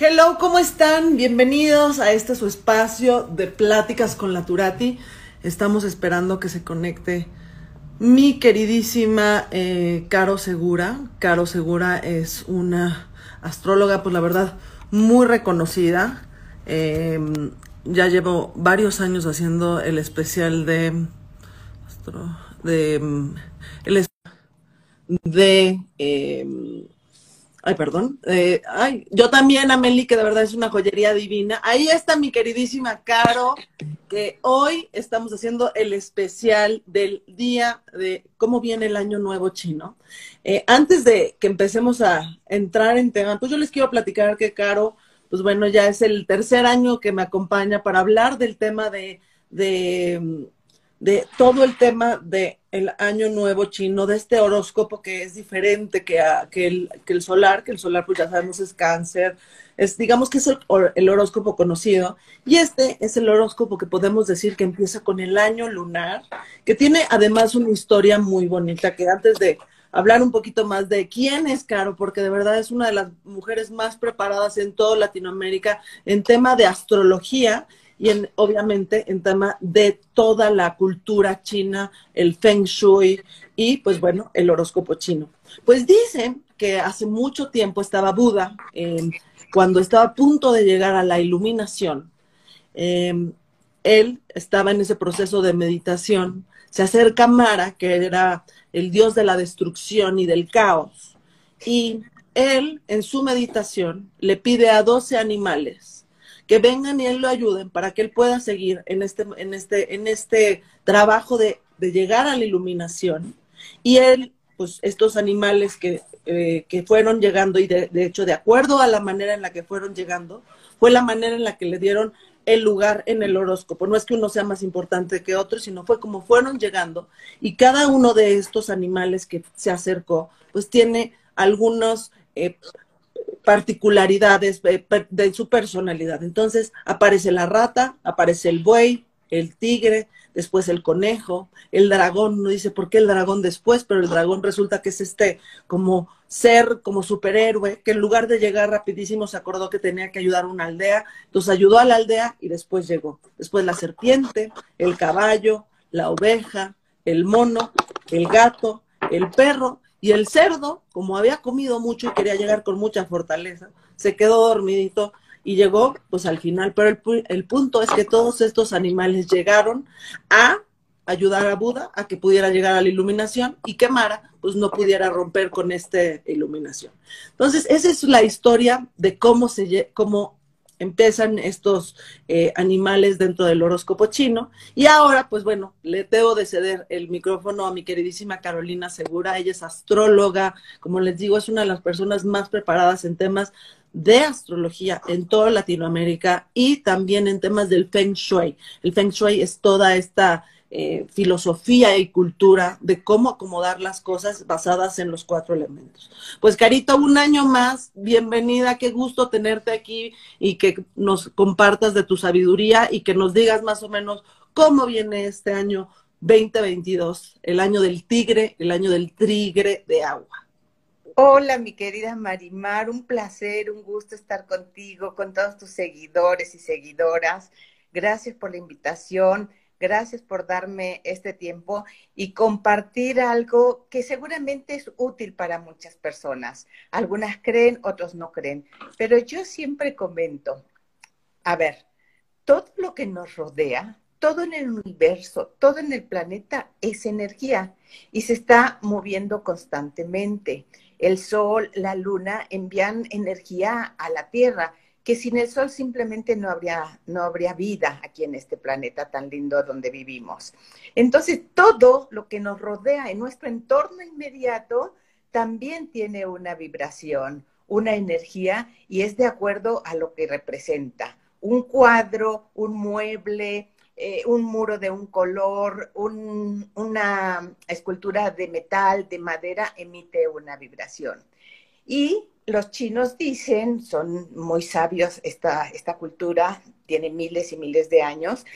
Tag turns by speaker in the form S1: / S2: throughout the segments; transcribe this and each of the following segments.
S1: Hello, ¿cómo están? Bienvenidos a este su espacio de pláticas con la Turati. Estamos esperando que se conecte mi queridísima eh, Caro Segura. Caro Segura es una astróloga, pues la verdad, muy reconocida. Em, ya llevo varios años haciendo el especial de... de... Em, el, de em, Ay, perdón. Eh, ay, yo también, Ameli, que de verdad es una joyería divina. Ahí está mi queridísima Caro, que hoy estamos haciendo el especial del día de cómo viene el año nuevo chino. Eh, antes de que empecemos a entrar en tema, pues yo les quiero platicar que Caro, pues bueno, ya es el tercer año que me acompaña para hablar del tema de, de de todo el tema de el año nuevo chino, de este horóscopo que es diferente que, que, el, que el solar, que el solar pues ya sabemos es cáncer, es digamos que es el, el, horóscopo conocido, y este es el horóscopo que podemos decir que empieza con el año lunar, que tiene además una historia muy bonita, que antes de hablar un poquito más de quién es Caro, porque de verdad es una de las mujeres más preparadas en toda Latinoamérica en tema de astrología, y en, obviamente en tema de toda la cultura china, el feng shui y pues bueno, el horóscopo chino. Pues dicen que hace mucho tiempo estaba Buda, em, cuando estaba a punto de llegar a la iluminación, em, él estaba en ese proceso de meditación, se acerca Mara, que era el dios de la destrucción y del caos, y él en su meditación le pide a 12 animales que vengan y él lo ayuden para que él pueda seguir en este, en este, en este trabajo de, llegar a la iluminación. Y él, pues estos animales que, eh, que fueron llegando, y de, de, hecho, de acuerdo a la manera en la que fueron llegando, fue la manera en la que le dieron el lugar en el horóscopo. No es que uno sea más importante que otro, sino fue como fueron llegando. Y cada uno de estos animales que se acercó, pues tiene algunos eh, particularidades de su personalidad. Entonces aparece la rata, aparece el buey, el tigre, después el conejo, el dragón, no dice por qué el dragón después, pero el dragón resulta que es este como ser, como superhéroe, que en lugar de llegar rapidísimo se acordó que tenía que ayudar a una aldea, entonces ayudó a la aldea y después llegó. Después la serpiente, el caballo, la oveja, el mono, el gato, el perro y el cerdo, como había comido mucho y quería llegar con mucha fortaleza, se quedó dormidito y llegó pues al final. Pero el, punto es que todos estos animales llegaron a ayudar a Buda a que pudiera llegar a la iluminación y que Mara pues no pudiera romper con esta iluminación. Entonces, esa es la historia de cómo se cómo empiezan estos eh, animales dentro del horóscopo chino. Y ahora, pues bueno, le debo de ceder el micrófono a mi queridísima Carolina Segura. Ella es astróloga, como les digo, es una de las personas más preparadas en temas de astrología en toda Latinoamérica y también en temas del Feng Shui. El Feng Shui es toda esta eh, filosofía y cultura de cómo acomodar las cosas basadas en los cuatro elementos. Pues Carito, un año más, bienvenida, qué gusto tenerte aquí y que nos compartas de tu sabiduría y que nos digas más o menos cómo viene este año 2022, el año del tigre, el año del tigre de agua.
S2: Hola, mi querida Marimar, un placer, un gusto estar contigo, con todos tus seguidores y seguidoras. Gracias por la invitación. Gracias por darme este tiempo y compartir algo que seguramente es útil para muchas personas. Algunas creen, otros no creen, pero yo siempre comento, a ver, todo lo que nos rodea, todo en el universo, todo en el planeta es energía y se está moviendo constantemente. El sol, la luna envían energía a la Tierra que sin el sol simplemente no habría, no habría vida aquí en este planeta tan lindo donde vivimos. Entonces, todo lo que nos rodea en nuestro entorno inmediato también tiene una vibración, una energía y es de acuerdo a lo que representa. Un cuadro, un mueble, eh, un muro de un color, una escultura de metal, de madera, emite una vibración. Y los chinos dicen, son muy sabios, esta, esta cultura tiene miles y miles de años,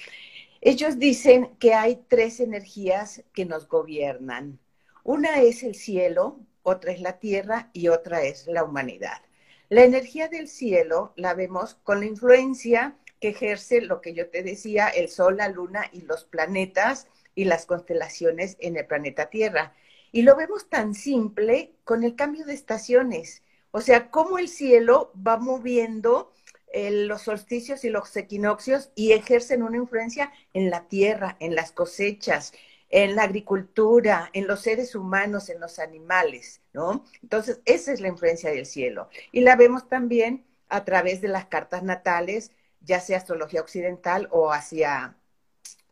S2: ellos dicen que hay tres energías que nos gobiernan. Una es el cielo, otra es la tierra y otra es la humanidad. La energía del cielo la vemos con la influencia que ejerce lo que yo te decía, el Sol, la Luna y los planetas y las constelaciones en el planeta Tierra. Y lo vemos tan simple con el cambio de estaciones. O sea, cómo el cielo va moviendo eh, los solsticios y los equinoccios y ejercen una influencia en la tierra, en las cosechas, en la agricultura, en los seres humanos, en los animales, ¿no? Entonces, esa es la influencia del cielo. Y la vemos también a través de las cartas natales, ya sea astrología occidental o hacia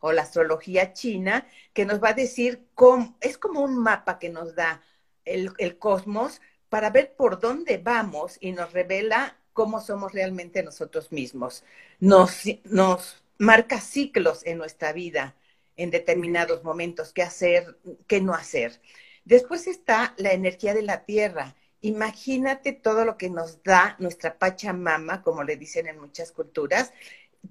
S2: o la astrología china, que nos va a decir cómo, es como un mapa que nos da el, el cosmos para ver por dónde vamos y nos revela cómo somos realmente nosotros mismos. Nos, marca ciclos en nuestra vida, en determinados momentos, qué hacer, qué no hacer. Después está la energía de la tierra, Imagínate todo lo que nos da nuestra Pachamama, como le dicen en muchas culturas.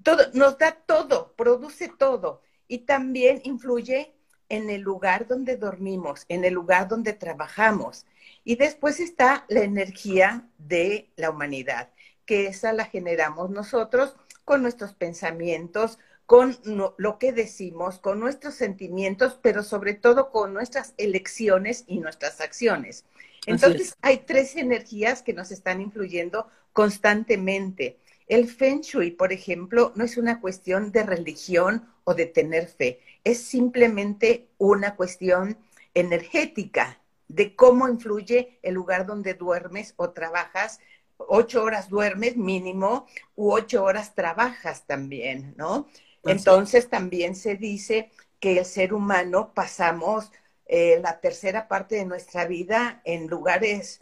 S2: Todo, nos da todo, produce todo y también influye en el lugar donde dormimos, en el lugar donde trabajamos. Y después está la energía de la humanidad, que esa la generamos nosotros con nuestros pensamientos, con lo que decimos, con nuestros sentimientos, pero sobre todo con nuestras elecciones y nuestras acciones. Entonces, hay tres energías que nos están influyendo constantemente. El Feng Shui, por ejemplo, no es una cuestión de religión o de tener fe, es simplemente una cuestión energética de cómo influye el lugar donde duermes o trabajas. Ocho horas duermes mínimo u ocho horas trabajas también, ¿no? Entonces también se dice que el ser humano pasamos eh, la tercera parte de nuestra vida en lugares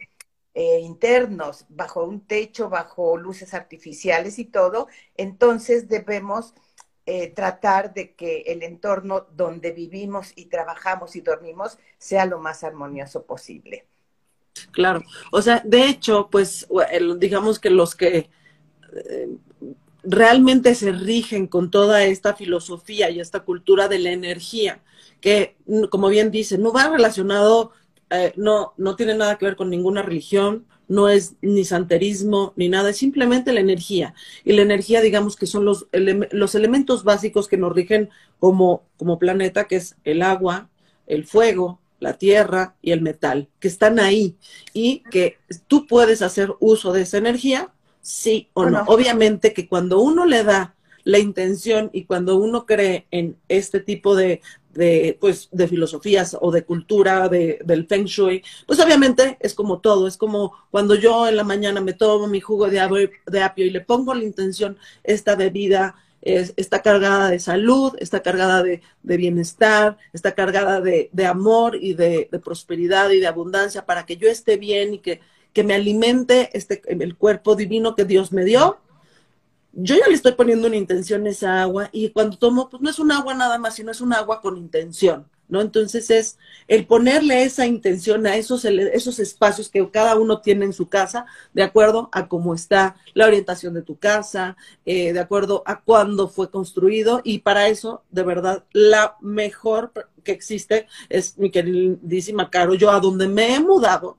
S2: eh, internos, bajo un techo, bajo luces artificiales y todo, entonces debemos eh, tratar de que el entorno donde vivimos y trabajamos y dormimos sea lo más armonioso posible.
S1: Claro, o sea, de hecho, pues digamos que los que realmente se rigen con toda esta filosofía y esta cultura de la energía, que, como bien dice, no va relacionado, eh, no, no tiene nada que ver con ninguna religión, no es ni santerismo ni nada, es simplemente la energía. Y la energía, digamos que son los, los elementos básicos que nos rigen como, como planeta, que es el agua, el fuego, la tierra y el metal, que están ahí y que tú puedes hacer uso de esa energía, sí o, no. Obviamente que cuando uno le da la intención y cuando uno cree en este tipo de, de, pues, de filosofías o de cultura de, del Feng Shui, pues obviamente es como todo, es como cuando yo en la mañana me tomo mi jugo de, apio, de apio y le pongo la intención, esta bebida es, está cargada de salud, está cargada de, de bienestar, está cargada de, de amor y de, prosperidad y de abundancia para que yo esté bien y que, que me alimente este, el cuerpo divino que Dios me dio yo ya le estoy poniendo una intención a esa agua y cuando tomo, pues no es un agua nada más, sino es un agua con intención, ¿no? Entonces es el ponerle esa intención a esos, esos espacios que cada uno tiene en su casa, de acuerdo a cómo está la orientación de tu casa, eh, de acuerdo a cuándo fue construido y para eso, de verdad, la mejor que existe es mi queridísima Caro. Yo a donde me he mudado,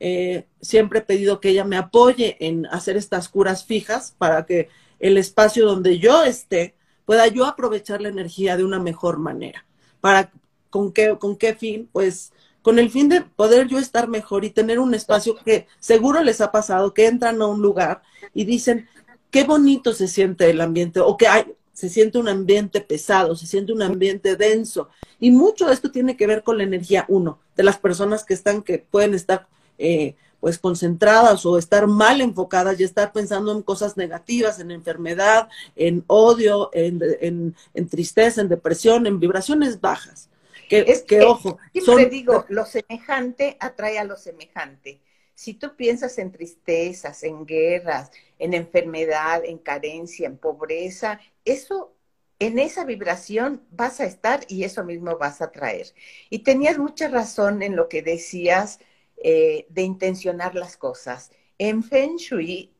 S1: eh, siempre he pedido que ella me apoye en hacer estas curas fijas para que el espacio donde yo esté, pueda yo aprovechar la energía de una mejor manera. ¿Para con qué, con qué fin? Pues con el fin de poder yo estar mejor y tener un espacio que seguro les ha pasado, que entran a un lugar y dicen, qué bonito se siente el ambiente, o que hay, se siente un ambiente pesado, se siente un ambiente denso. Y mucho de esto tiene que ver con la energía, uno, de las personas que están, que pueden estar eh, pues concentradas o estar mal enfocadas y estar pensando en cosas negativas, en enfermedad, en odio, en, tristeza, en depresión, en vibraciones bajas. Que, es que, ojo,
S2: siempre digo, lo semejante atrae a lo semejante. Si tú piensas en tristezas, en guerras, en enfermedad, en carencia, en pobreza, eso en esa vibración vas a estar y eso mismo vas a traer. Y tenías mucha razón en lo que decías eh, de intencionar las cosas. En Feng Shui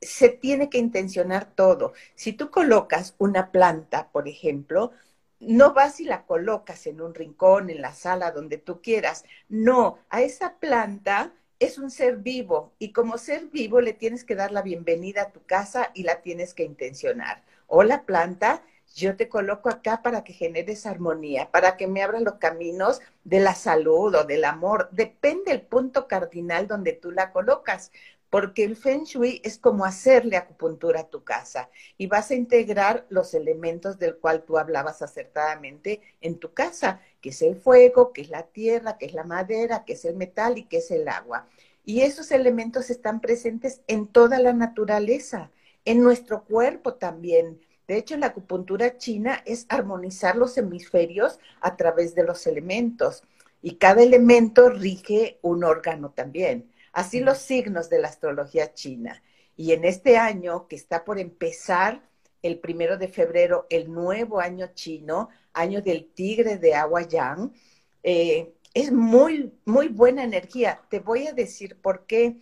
S2: se tiene que intencionar todo. Si tú colocas una planta, por ejemplo, no vas y la colocas en un rincón, en la sala, donde tú quieras. No, a esa planta es un ser vivo y como ser vivo le tienes que dar la bienvenida a tu casa y la tienes que intencionar. O la planta yo te coloco acá para que generes armonía, para que me abras los caminos de la salud o del amor. Depende el punto cardinal donde tú la colocas, porque el Feng Shui es como hacerle acupuntura a tu casa y vas a integrar los elementos del cual tú hablabas acertadamente en tu casa, que es el fuego, que es la tierra, que es la madera, que es el metal y que es el agua. Y esos elementos están presentes en toda la naturaleza, en nuestro cuerpo también de hecho, la acupuntura china es armonizar los hemisferios a través de los elementos y cada elemento rige un órgano también. Así los signos de la astrología china. Y en este año que está por empezar, el primero de febrero, el nuevo año chino, año del tigre de agua yang, eh, es muy, muy buena energía. Te voy a decir por qué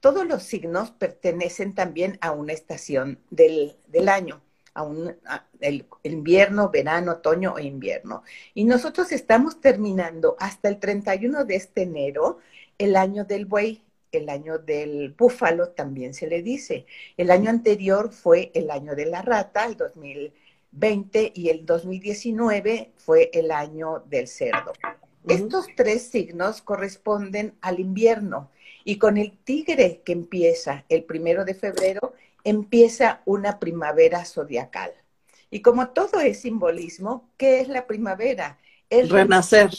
S2: todos los signos pertenecen también a una estación del, año, a un el, invierno, verano, otoño o invierno. Y nosotros estamos terminando hasta el 31 de este enero el año del buey, el año del búfalo también se le dice. El año anterior fue el año de la rata, el 2020, y el 2019 fue el año del cerdo. Estos tres signos corresponden al invierno y con el tigre que empieza el primero de febrero, empieza una primavera zodiacal. Y como todo es simbolismo, ¿qué es la primavera? Es
S1: renacer.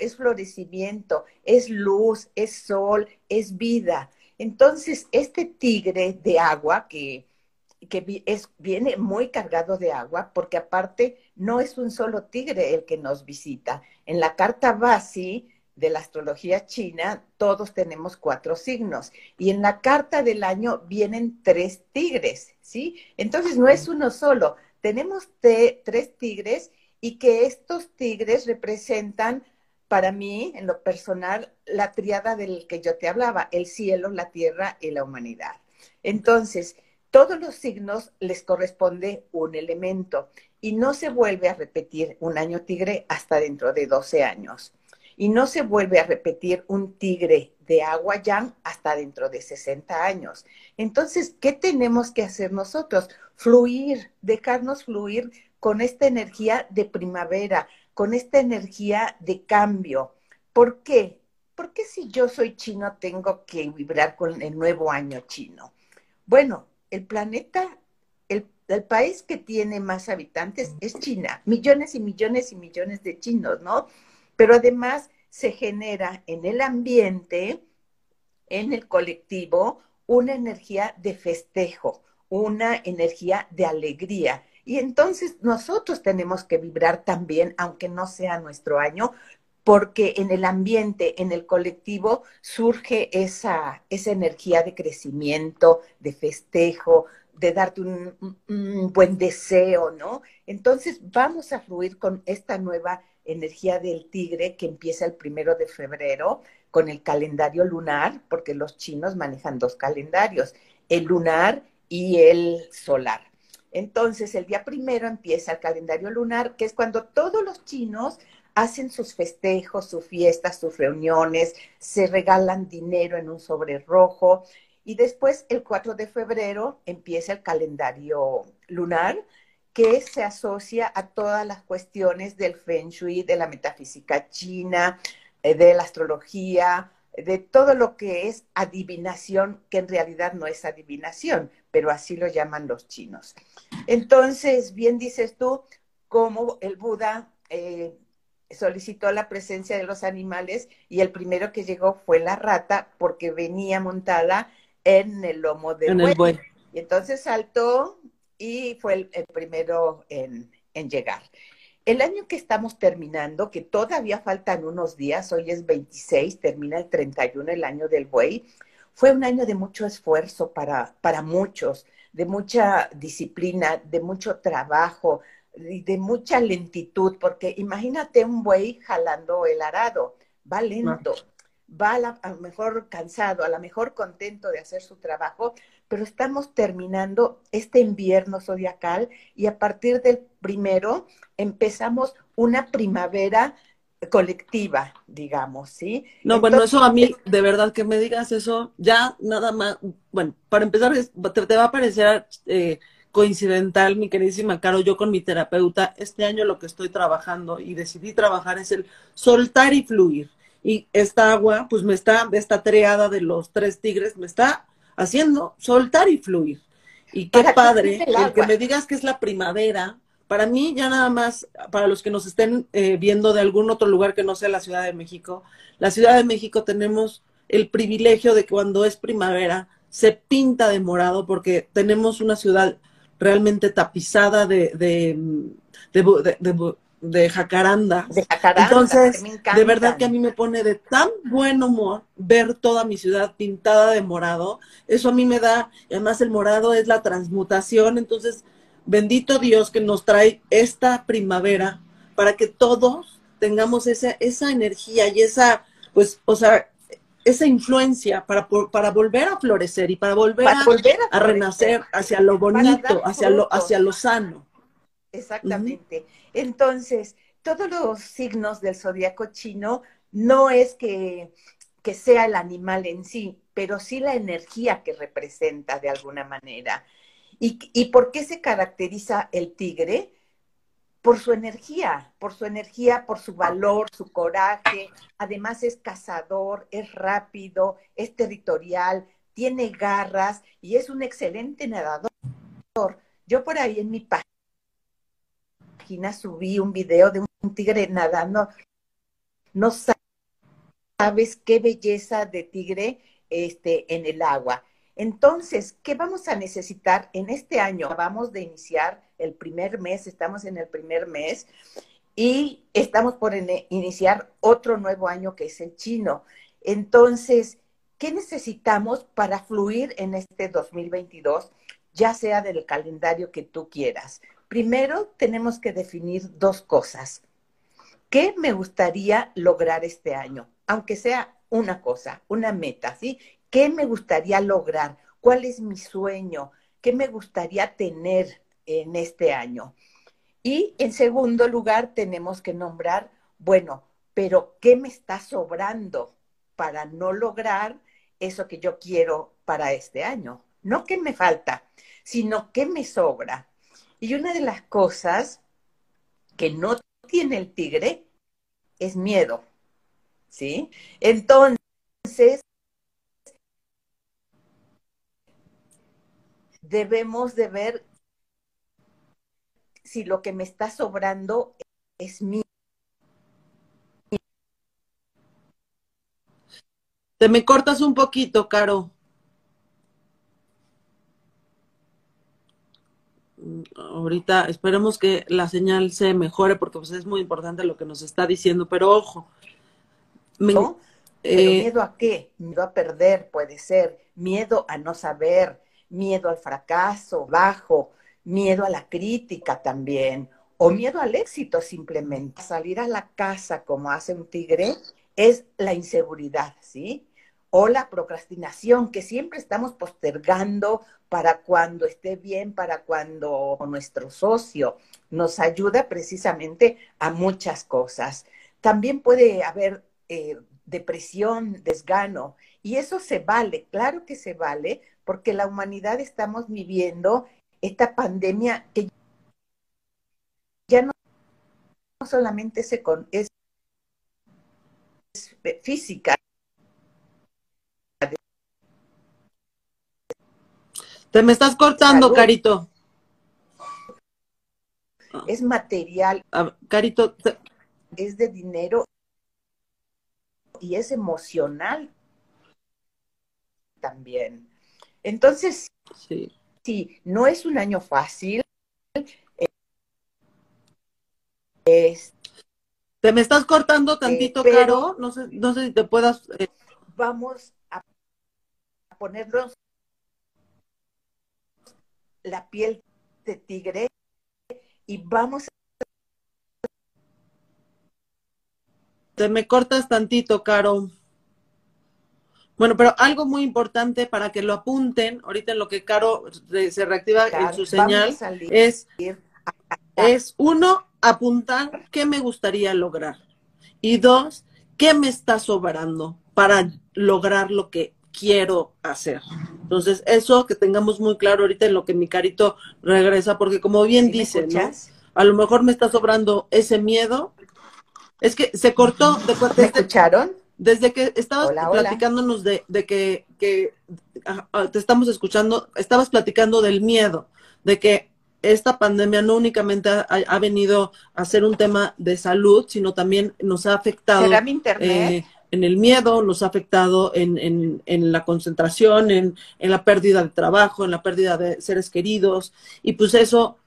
S2: Es florecimiento, es luz, es sol, es vida. Entonces, este tigre de agua que, que es, viene muy cargado de agua, porque aparte no es un solo tigre el que nos visita. En la carta Basi de la astrología china, todos tenemos cuatro signos. Y en la carta del año vienen tres tigres, ¿sí? Entonces no es uno solo. Tenemos tres tigres y que estos tigres representan para mí, en lo personal, la triada del que yo te hablaba, el cielo, la tierra y la humanidad. Entonces, todos los signos les corresponde un elemento y no se vuelve a repetir un año tigre hasta dentro de 12 años y no se vuelve a repetir un tigre de agua yang hasta dentro de 60 años. Entonces, ¿qué tenemos que hacer nosotros? Fluir, dejarnos fluir con esta energía de primavera, con esta energía de cambio. ¿Por qué? Porque si yo soy chino tengo que vibrar con el nuevo año chino? Bueno, el planeta, el, el, país que tiene más habitantes es China, millones y millones y millones de chinos, ¿no? Pero además se genera en el ambiente, en el colectivo, una energía de festejo, una energía de alegría. Y entonces nosotros tenemos que vibrar también, aunque no sea nuestro año, porque en el ambiente, en el colectivo, surge esa, esa energía de crecimiento, de festejo, de darte un, buen deseo, ¿no? Entonces vamos a fluir con esta nueva energía del tigre que empieza el primero de febrero con el calendario lunar, porque los chinos manejan dos calendarios, el lunar y el solar. Entonces, el día primero empieza el calendario lunar, que es cuando todos los chinos hacen sus festejos, sus fiestas, sus reuniones, se regalan dinero en un sobre rojo. Y después, el 4 de febrero, empieza el calendario lunar, que se asocia a todas las cuestiones del feng shui, de la metafísica china, eh, de la astrología, de todo lo que es adivinación, que en realidad no es adivinación, pero así lo llaman los chinos. Entonces, bien dices tú, como el Buda eh, solicitó la presencia de los animales y el primero que llegó fue la rata porque venía montada en el lomo del buey. Y entonces saltó y fue el, primero en, en, llegar. El año que estamos terminando, que todavía faltan unos días, hoy es 26, termina el 31 el año del buey, fue un año de mucho esfuerzo para, para muchos, de mucha disciplina, de mucho trabajo, de mucha lentitud, porque imagínate un buey jalando el arado, va lento, va a, lo mejor cansado, a lo mejor contento de hacer su trabajo, pero estamos terminando este invierno zodiacal y a partir del primero empezamos una primavera colectiva, digamos, ¿sí?
S1: No, bueno, eso a mí, de verdad que me digas eso, ya nada más, bueno, para empezar, te, va a parecer eh, coincidental, mi queridísima Caro, yo con mi terapeuta, este año lo que estoy trabajando y decidí trabajar es el soltar y fluir. Y esta agua, pues me está, esta triada de los tres tigres, me está haciendo soltar y fluir. Y qué padre, el, que me digas que es la primavera, para mí ya nada más, para los que nos estén eh, viendo de algún otro lugar que no sea la Ciudad de México, la Ciudad de México tenemos el privilegio de que cuando es primavera se pinta de morado porque tenemos una ciudad realmente tapizada de, de, de, jacaranda.
S2: De jacaranda.
S1: Entonces, de verdad que a mí me pone de tan buen humor ver toda mi ciudad pintada de morado. Eso a mí me da, además el morado es la transmutación, entonces, bendito Dios que nos trae esta primavera para que todos tengamos esa, esa energía y esa, pues, o sea, esa influencia para, para volver a florecer y para volver, a, renacer hacia lo bonito, hacia lo, hacia lo sano.
S2: Exactamente. Entonces, todos los signos del zodiaco chino no es que, que sea el animal en sí, pero sí la energía que representa de alguna manera. ¿Y, ¿Y por qué se caracteriza el tigre? por su energía, por su energía, por su valor, su coraje. Además es cazador, es rápido, es territorial, tiene garras y es un excelente nadador. Yo por ahí en mi página subí un video de un tigre nadando. No sabes qué belleza de tigre este, en el agua. Entonces, ¿qué vamos a necesitar en este año? Vamos de iniciar el primer mes, estamos en el primer mes y estamos por iniciar otro nuevo año que es el chino. Entonces, ¿qué necesitamos para fluir en este 2022, ya sea del calendario que tú quieras? Primero, tenemos que definir dos cosas. ¿Qué me gustaría lograr este año? Aunque sea una cosa, una meta, ¿sí? ¿Qué me gustaría lograr? ¿Cuál es mi sueño? ¿Qué me gustaría tener en este año? Y en segundo lugar, tenemos que nombrar, bueno, pero ¿qué me está sobrando para no lograr eso que yo quiero para este año? No qué me falta, sino qué me sobra. Y una de las cosas que no tiene el tigre es miedo, ¿sí? Entonces, debemos de ver si lo que me está sobrando es mío.
S1: Te me cortas un poquito, Caro. Ahorita esperemos que la señal se mejore porque pues, es muy importante lo que nos está diciendo, pero ojo.
S2: ¿No? Eh, ¿Miedo a qué? Miedo a perder, puede ser. Miedo a no saber miedo al fracaso, bajo, miedo a la crítica también, o miedo al éxito simplemente. Salir a la casa como hace un tigre es la inseguridad, ¿sí? O la procrastinación, que siempre estamos postergando para cuando esté bien, para cuando nuestro socio nos ayuda precisamente a muchas cosas. También puede haber eh, depresión, desgano, y eso se vale, claro que se vale, porque la humanidad estamos viviendo esta pandemia que ya no solamente se con, es, física.
S1: Te me estás cortando, Carito.
S2: Es material.
S1: Carito,
S2: es de dinero y es emocional también. Entonces, sí. sí, no es un año fácil.
S1: te me estás cortando tantito, eh, Caro. No sé, no sé si te puedas.
S2: Eh. Vamos a ponernos la piel de tigre y vamos a
S1: Te me cortas tantito, Caro. Bueno, pero algo muy importante para que lo apunten, ahorita en lo que Caro se reactiva en su señal, es, es uno, apuntar qué me gustaría lograr. Y dos, qué me está sobrando para lograr lo que quiero hacer. Entonces, eso que tengamos muy claro ahorita en lo que mi carito regresa, porque como bien dice, ¿no? A lo mejor me está sobrando ese miedo. Es que se cortó.
S2: De, ¿Me escucharon?
S1: Desde que estabas platicándonos de, que, te estamos escuchando, estabas platicando del miedo, de que esta pandemia no únicamente ha, venido a ser un tema de salud, sino también nos ha afectado.
S2: internet?
S1: Eh, en el miedo, nos ha afectado en, en, en la concentración, en, en, la pérdida de trabajo, en la pérdida de seres queridos. Y pues eso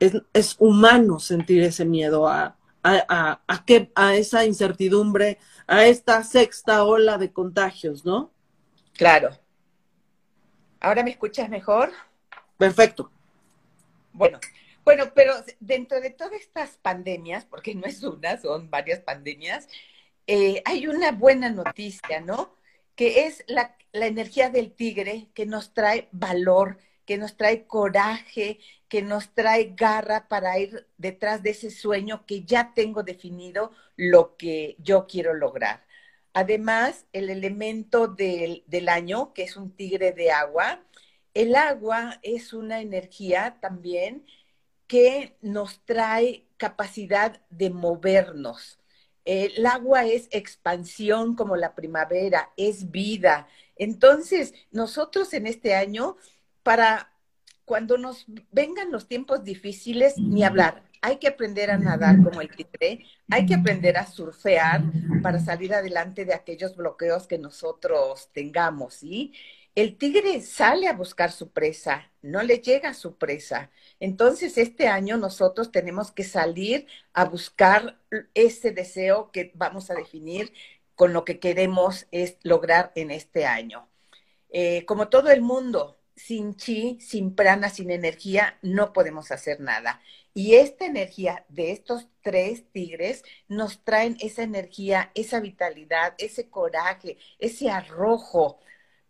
S1: es, es humano sentir ese miedo a, a, a, que, a esa incertidumbre, a esta sexta ola de contagios, ¿no?
S2: Claro. ¿Ahora me escuchas mejor?
S1: Perfecto.
S2: Bueno, bueno, pero dentro de todas estas pandemias, porque no es una, son varias pandemias, eh, hay una buena noticia, ¿no? Que es la, energía del tigre que nos trae valor, que nos trae coraje, que nos trae garra para ir detrás de ese sueño que ya tengo definido lo que yo quiero lograr. Además, el elemento del, del, año, que es un tigre de agua, el agua es una energía también que nos trae capacidad de movernos, el agua es expansión como la primavera, es vida. Entonces, nosotros en este año, para cuando nos vengan los tiempos difíciles, ni hablar. Hay que aprender a nadar como el tigre, hay que aprender a surfear para salir adelante de aquellos bloqueos que nosotros tengamos, ¿sí? El tigre sale a buscar su presa, no le llega su presa. Entonces, este año nosotros tenemos que salir a buscar ese deseo que vamos a definir con lo que queremos es lograr en este año. Eh, como todo el mundo, sin chi, sin prana, sin energía, no podemos hacer nada. Y esta energía de estos tres tigres nos traen esa energía, esa vitalidad, ese coraje, ese arrojo,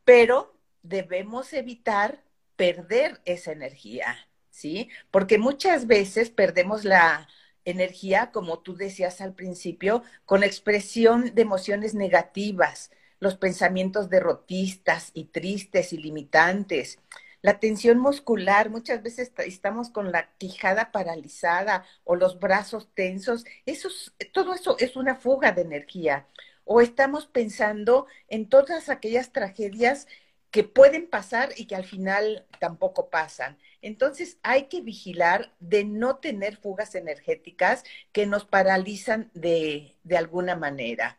S2: pero debemos evitar perder esa energía, ¿sí? Porque muchas veces perdemos la energía, como tú decías al principio, con expresión de emociones negativas, los pensamientos derrotistas y tristes y limitantes. La tensión muscular, muchas veces estamos con la quijada paralizada o los brazos tensos. Eso todo eso es una fuga de energía. O estamos pensando en todas aquellas tragedias que pueden pasar y que al final tampoco pasan. Entonces hay que vigilar de no tener fugas energéticas que nos paralizan de, alguna manera.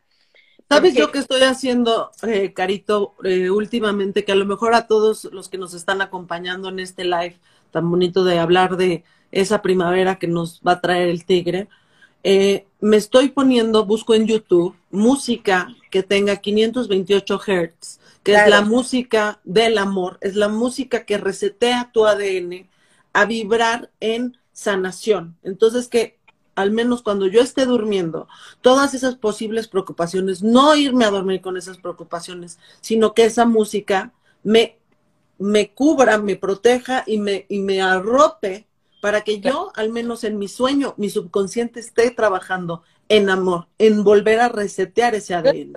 S1: ¿Sabes yo qué estoy haciendo, eh, Carito, eh, últimamente? Que a lo mejor a todos los que nos están acompañando en este live tan bonito de hablar de esa primavera que nos va a traer el tigre, eh, me estoy poniendo, busco en YouTube, música que tenga 528 Hz que es la música del amor, es la música que resetea tu ADN a vibrar en sanación. Entonces que al menos cuando yo esté durmiendo, todas esas posibles preocupaciones, no irme a dormir con esas preocupaciones, sino que esa música me, me cubra, me proteja y me, y me arrope para que yo, al menos en mi sueño, mi subconsciente esté trabajando en amor, en volver a resetear ese ADN.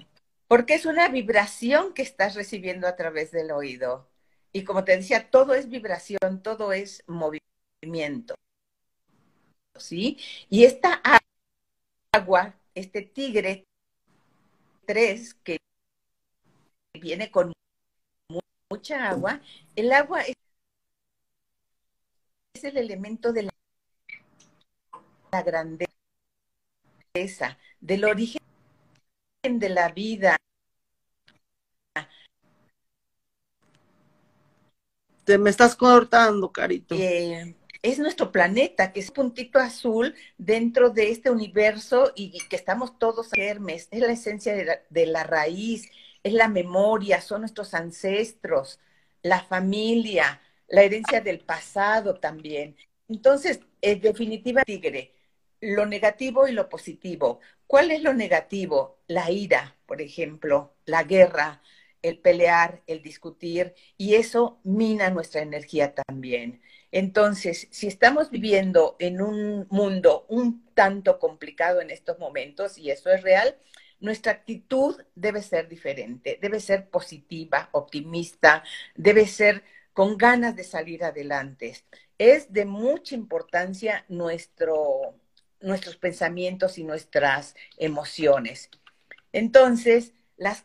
S2: Porque es una vibración que estás recibiendo a través del oído. Y como te decía, todo es vibración, todo es movimiento. ¿Sí? Y esta agua, este tigre 3 que viene con mucha agua, el agua es, el elemento de la grandeza del origen de la vida.
S1: Te me estás cortando, Carito.
S2: Eh, es nuestro planeta, que es un puntito azul dentro de este universo y, que estamos todos germes. Es la esencia de la, raíz, es la memoria, son nuestros ancestros, la familia, la herencia del pasado también. Entonces, en definitiva, tigre, lo negativo y lo positivo. ¿Cuál es lo negativo? La ira, por ejemplo, la guerra, el pelear, el discutir, y eso mina nuestra energía también. Entonces, si estamos viviendo en un mundo un tanto complicado en estos momentos, y eso es real, nuestra actitud debe ser diferente, debe ser positiva, optimista, debe ser con ganas de salir adelante. Es de mucha importancia nuestro, nuestros pensamientos y nuestras emociones. Entonces, las,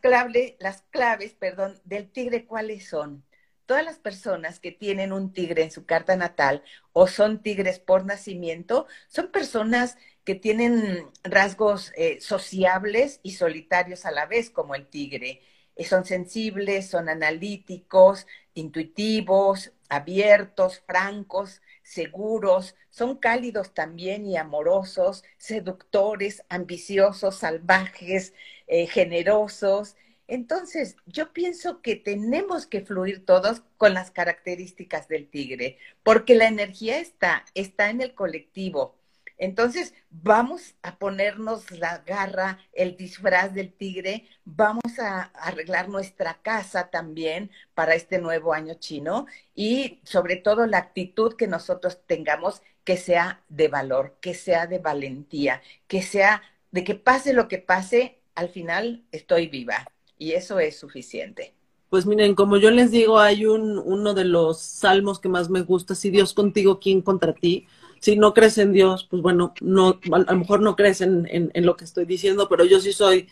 S2: las claves perdón, del tigre, ¿cuáles son? todas las personas que tienen un tigre en su carta natal o son tigres por nacimiento, son personas que tienen rasgos eh, sociables y solitarios a la vez, como el tigre. Eh, son sensibles, son analíticos, intuitivos, abiertos, francos, seguros, son cálidos también y amorosos, seductores, ambiciosos, salvajes, eh, generosos entonces, yo pienso que tenemos que fluir todos con las características del tigre, porque la energía está, está en el colectivo. Entonces, vamos a ponernos la garra, el disfraz del tigre, vamos a arreglar nuestra casa también para este nuevo año chino y sobre todo la actitud que nosotros tengamos que sea de valor, que sea de valentía, que sea de que pase lo que pase, al final estoy viva y eso es suficiente.
S1: Pues miren, como yo les digo, hay un, uno de los salmos que más me gusta, si Dios contigo, ¿quién contra ti? Si no crees en Dios, pues bueno, no, a lo mejor no crees en, en, lo que estoy diciendo, pero yo sí soy,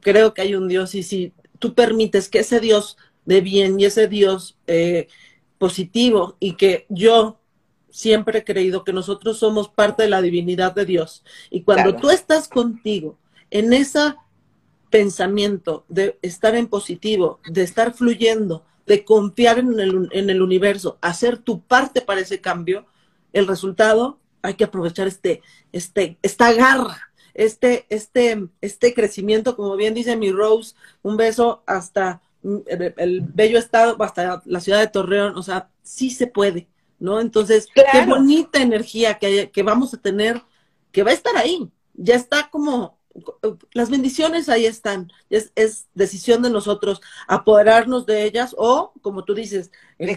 S1: creo que hay un Dios y si tú permites que ese Dios de bien y ese Dios eh, positivo y que yo siempre he creído que nosotros somos parte de la divinidad de Dios y cuando tú estás contigo en esa pensamiento, de estar en positivo, de estar fluyendo, de confiar en el, en el universo, hacer tu parte para ese cambio, el resultado, hay que aprovechar este, este, esta garra, este, este, este crecimiento, como bien dice mi Rose, un beso hasta el, bello estado, hasta la ciudad de Torreón, o sea, sí se puede, ¿no? Entonces, qué bonita energía que, que vamos a tener, que va a estar ahí, ya está como las bendiciones ahí están. Es, decisión de nosotros apoderarnos de ellas o, como tú dices, el,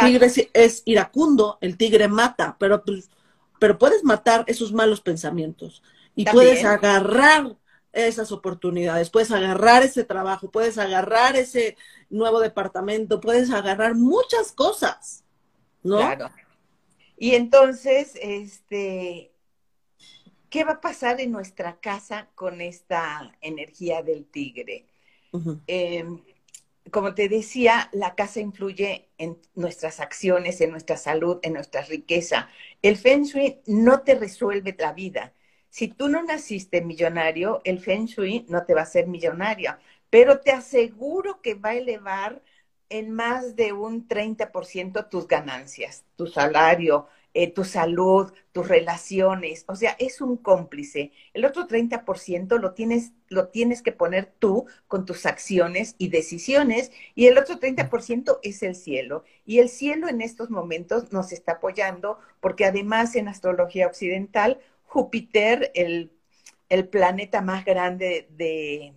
S1: tigre es, iracundo, el tigre mata, pero, pues, pero puedes matar esos malos pensamientos y puedes agarrar esas oportunidades, puedes agarrar ese trabajo, puedes agarrar ese nuevo departamento, puedes agarrar muchas cosas, ¿no? Claro.
S2: Y entonces, este, ¿Qué va a pasar en nuestra casa con esta energía del tigre? Em, como te decía, la casa influye en nuestras acciones, en nuestra salud, en nuestra riqueza. El Feng Shui no te resuelve la vida. Si tú no naciste millonario, el Feng Shui no te va a hacer millonario, pero te aseguro que va a elevar en más de un 30% tus ganancias, tu salario, eh, tu salud, tus relaciones, o sea, es un cómplice. El otro 30% lo tienes, lo tienes que poner tú con tus acciones y decisiones y el otro 30% es el cielo. Y el cielo en estos momentos nos está apoyando porque además en astrología occidental, Júpiter, el, el planeta más grande de,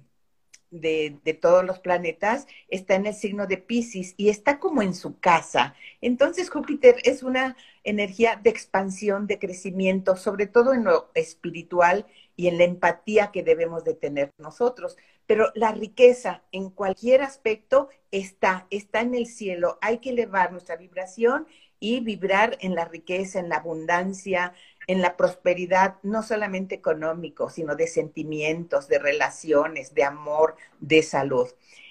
S2: de, todos los planetas está en el signo de Pisces y está como en su casa. Entonces Júpiter es una energía de expansión, de crecimiento, sobre todo en lo espiritual y en la empatía que debemos de tener nosotros. Pero la riqueza en cualquier aspecto está, está en el cielo. Hay que elevar nuestra vibración y vibrar en la riqueza, en la abundancia, en la prosperidad, no solamente económico, sino de sentimientos, de relaciones, de amor, de salud.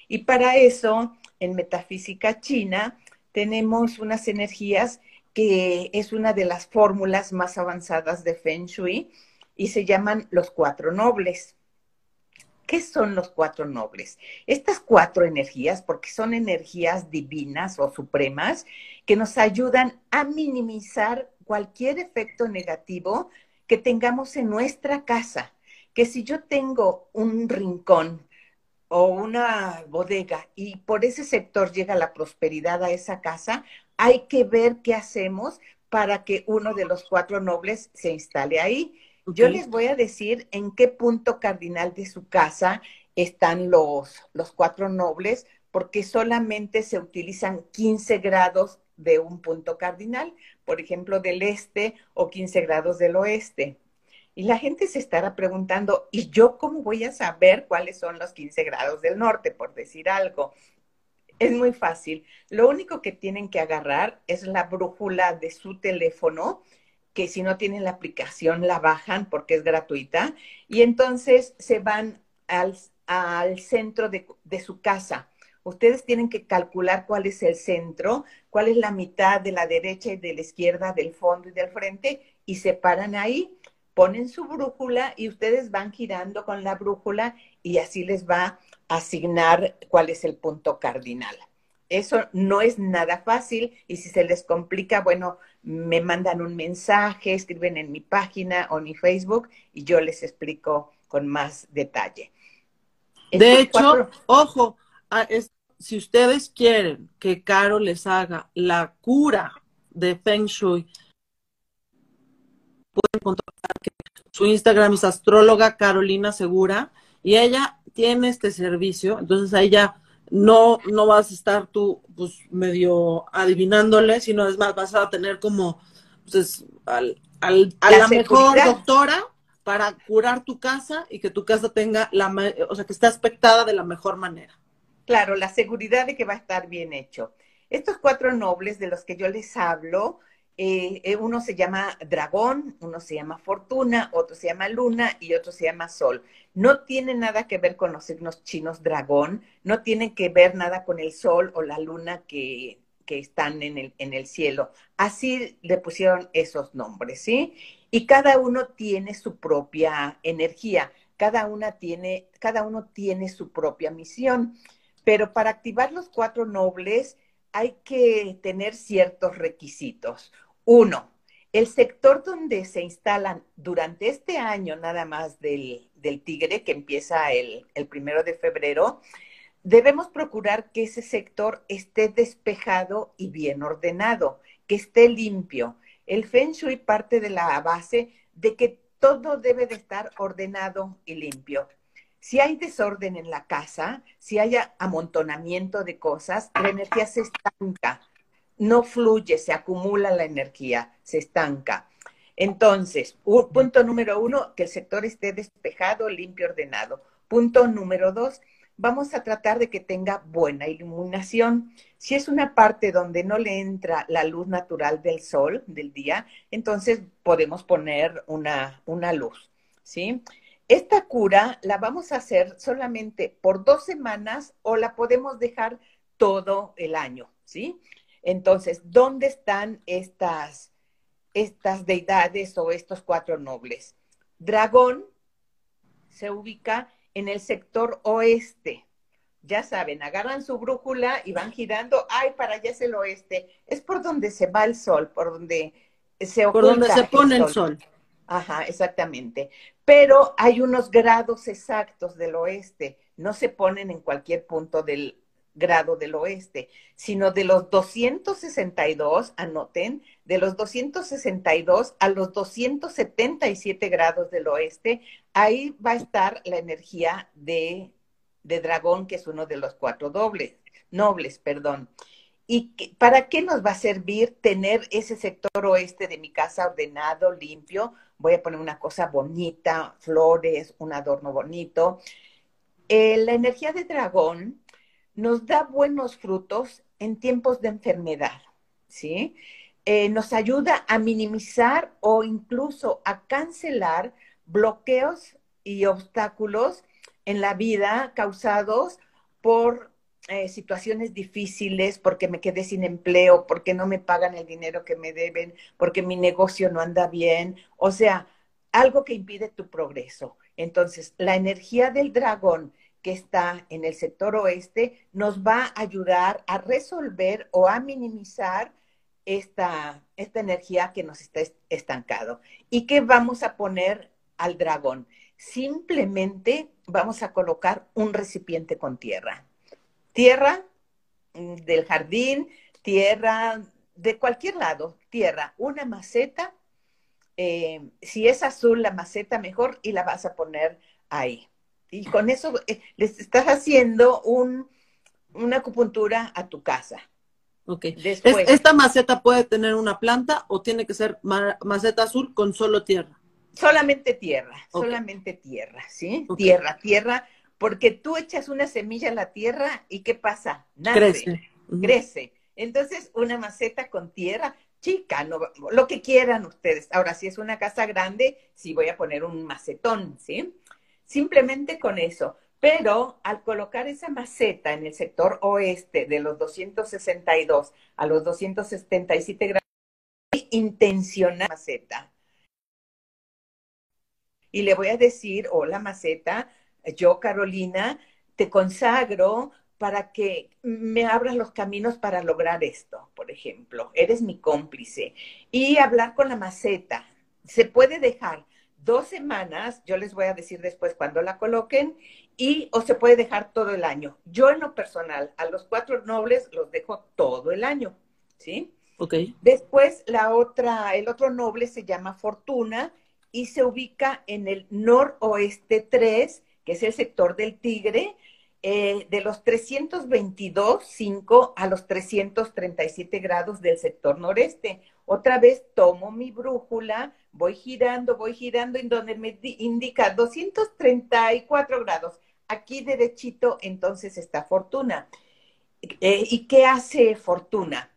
S2: Y para eso, en metafísica china, tenemos unas energías que es una de las fórmulas más avanzadas de Feng Shui y se llaman los cuatro nobles. ¿Qué son los cuatro nobles? Estas cuatro energías, porque son energías divinas o supremas, que nos ayudan a minimizar cualquier efecto negativo que tengamos en nuestra casa. Que si yo tengo un rincón o una bodega y por ese sector llega la prosperidad a esa casa, hay que ver qué hacemos para que uno de los cuatro nobles se instale ahí. Yo les voy a decir en qué punto cardinal de su casa están los, los cuatro nobles, porque solamente se utilizan 15 grados de un punto cardinal, por ejemplo, del este o 15 grados del oeste. Y la gente se estará preguntando, ¿y yo cómo voy a saber cuáles son los 15 grados del norte, por decir algo? Es muy fácil. Lo único que tienen que agarrar es la brújula de su teléfono, que si no tienen la aplicación la bajan porque es gratuita, y entonces se van al, al centro de, de su casa. Ustedes tienen que calcular cuál es el centro, cuál es la mitad de la derecha y de la izquierda, del fondo y del frente, y se paran ahí ponen su brújula y ustedes van girando con la brújula y así les va asignar cuál es el punto cardinal. Eso no es nada fácil y si se les complica, bueno, me mandan un mensaje, escriben en mi página o en mi Facebook y yo les explico con más detalle.
S1: de hecho, ojo, ah, si ustedes quieren que Caro les haga la cura de Feng Shui pueden contactar que su Instagram es astróloga Carolina Segura y ella tiene este servicio, entonces a ella no, no vas a estar tú pues medio adivinándole, sino es más, vas a tener como pues, al, al, a la, mejor doctora para curar tu casa y que tu casa tenga la, o sea, que esté aspectada de la mejor manera.
S2: Claro, la seguridad de que va a estar bien hecho. Estos cuatro nobles de los que yo les hablo eh, eh, uno se llama dragón, uno se llama fortuna, otro se llama luna y otro se llama sol. No tiene nada que ver con los signos chinos dragón, no tiene que ver nada con el sol o la luna que, están en el, en el cielo. Así le pusieron esos nombres, ¿sí? Y cada uno tiene su propia energía, cada, una tiene, cada uno tiene su propia misión. Pero para activar los cuatro nobles hay que tener ciertos requisitos. Uno, el sector donde se instalan durante este año nada más del, tigre, que empieza el, el primero de febrero, debemos procurar que ese sector esté despejado y bien ordenado, que esté limpio. El Feng Shui parte de la base de que todo debe de estar ordenado y limpio. Si hay desorden en la casa, si hay amontonamiento de cosas, la energía se estanca no fluye, se acumula la energía, se estanca. Entonces, punto número uno, que el sector esté despejado, limpio, ordenado. Punto número dos, vamos a tratar de que tenga buena iluminación. Si es una parte donde no le entra la luz natural del sol, del día, entonces podemos poner una, una luz, ¿sí? Esta cura la vamos a hacer solamente por dos semanas o la podemos dejar todo el año, ¿sí? Entonces, ¿dónde están estas, estas deidades o estos cuatro nobles? Dragón se ubica en el sector oeste. Ya saben, agarran su brújula y van girando, ay, para allá es el oeste. Es por donde se va el sol, por donde se
S1: Por donde se pone el sol.
S2: Ajá, exactamente. Pero hay unos grados exactos del oeste. No se ponen en cualquier punto del grado del oeste, sino de los 262, anoten, de los 262 a los 277 grados del oeste, ahí va a estar la energía de, de dragón, que es uno de los cuatro dobles, nobles, perdón. ¿Y para qué nos va a servir tener ese sector oeste de mi casa ordenado, limpio? Voy a poner una cosa bonita, flores, un adorno bonito. Eh, la energía de dragón nos da buenos frutos en tiempos de enfermedad, ¿sí? Eh, nos ayuda a minimizar o incluso a cancelar bloqueos y obstáculos en la vida causados por eh, situaciones difíciles, porque me quedé sin empleo, porque no me pagan el dinero que me deben, porque mi negocio no anda bien. O sea, algo que impide tu progreso. Entonces, la energía del dragón que está en el sector oeste nos va a ayudar a resolver o a minimizar esta, esta energía que nos está estancado. ¿Y qué vamos a poner al dragón? Simplemente vamos a colocar un recipiente con tierra. Tierra mm, del jardín, tierra de cualquier lado, tierra, una maceta. Eh, si es azul la maceta, mejor, y la vas a poner ahí. Y con eso eh, les estás haciendo un, una acupuntura a tu casa.
S1: Ok. ¿Esta maceta puede tener una planta o tiene que ser maceta azul con solo tierra?
S2: Solamente tierra, solamente tierra, ¿sí? Tierra, tierra, porque tú echas una semilla a la tierra y ¿qué pasa? Nace, crece. crece. Entonces, una maceta con tierra, chica, no, lo que quieran ustedes. Ahora, si es una casa grande, sí voy a poner un macetón, ¿sí? Simplemente con eso. Pero al colocar esa maceta en el sector oeste de los 262 a los 277 grados, intencionar maceta. Y le voy a decir, hola maceta, yo Carolina, te consagro para que me abras los caminos para lograr esto, por ejemplo. Eres mi cómplice. Y hablar con la maceta. Se puede dejar dos semanas, yo les voy a decir después cuando la coloquen, y o se puede dejar todo el año. Yo en lo personal, a los cuatro nobles los dejo todo el año, ¿sí?
S1: Ok.
S2: Después la otra, el otro noble se llama Fortuna y se ubica en el noroeste 3, que es el sector del Tigre, eh, de los 322.5 a los 337 grados del sector noreste. Otra vez tomo mi brújula, voy girando, voy girando, en donde me indica 234 grados. Aquí derechito, entonces está Fortuna. Eh, ¿Y qué hace Fortuna?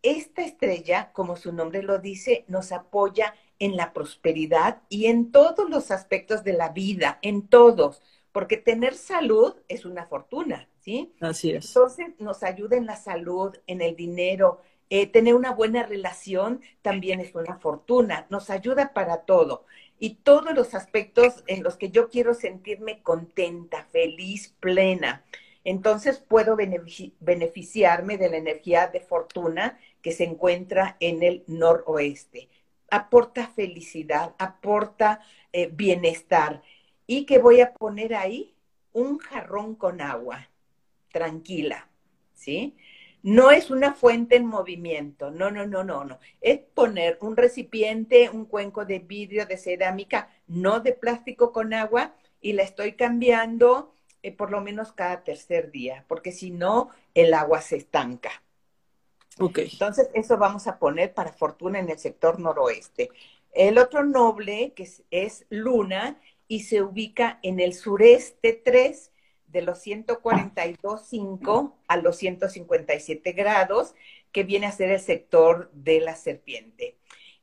S2: Esta estrella, como su nombre lo dice, nos apoya en la prosperidad y en todos los aspectos de la vida, en todos porque tener salud es una fortuna, ¿sí?
S1: Así es.
S2: Entonces nos ayuda en la salud, en el dinero, eh, tener una buena relación también es una fortuna, nos ayuda para todo. Y todos los aspectos en los que yo quiero sentirme contenta, feliz, plena. Entonces puedo beneficiarme de la energía de fortuna que se encuentra en el noroeste. Aporta felicidad, aporta eh, bienestar. ¿Y que voy a poner ahí? Un jarrón con agua, tranquila, ¿sí? No es una fuente en movimiento, no, no, no, no, no. Es poner un recipiente, un cuenco de vidrio, de cerámica, no de plástico con agua, y la estoy cambiando eh, por lo menos cada tercer día, porque si no, el agua se estanca.
S1: Ok.
S2: Entonces, eso vamos a poner para fortuna en el sector noroeste. El otro noble, que es Luna, y se ubica en el sureste 3 de los 142.5 a los 157 grados, que viene a ser el sector de la serpiente.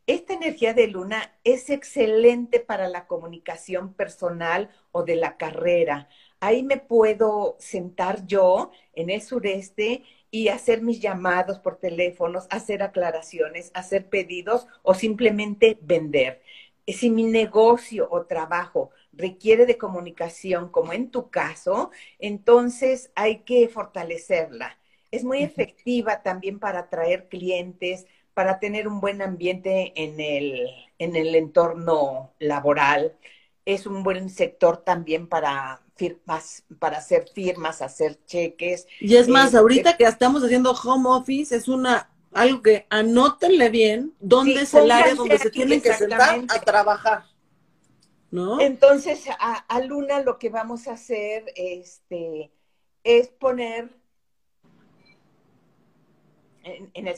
S2: Esta energía de luna es excelente para la comunicación personal o de la carrera. Ahí me puedo sentar yo en el sureste y hacer mis llamados por teléfonos, hacer aclaraciones, hacer pedidos o simplemente vender si mi negocio o trabajo requiere de comunicación, como en tu caso, entonces hay que fortalecerla. Es muy efectiva también para atraer clientes, para tener un buen ambiente en el, en el entorno laboral. Es un buen sector también para firmas, para hacer firmas, hacer cheques.
S1: Y es más, ahorita que estamos haciendo home office, es una algo que anótenle bien dónde es el área donde se tienen que sentar a trabajar. ¿No?
S2: Entonces, a, Luna lo que vamos a hacer este, es poner en, el,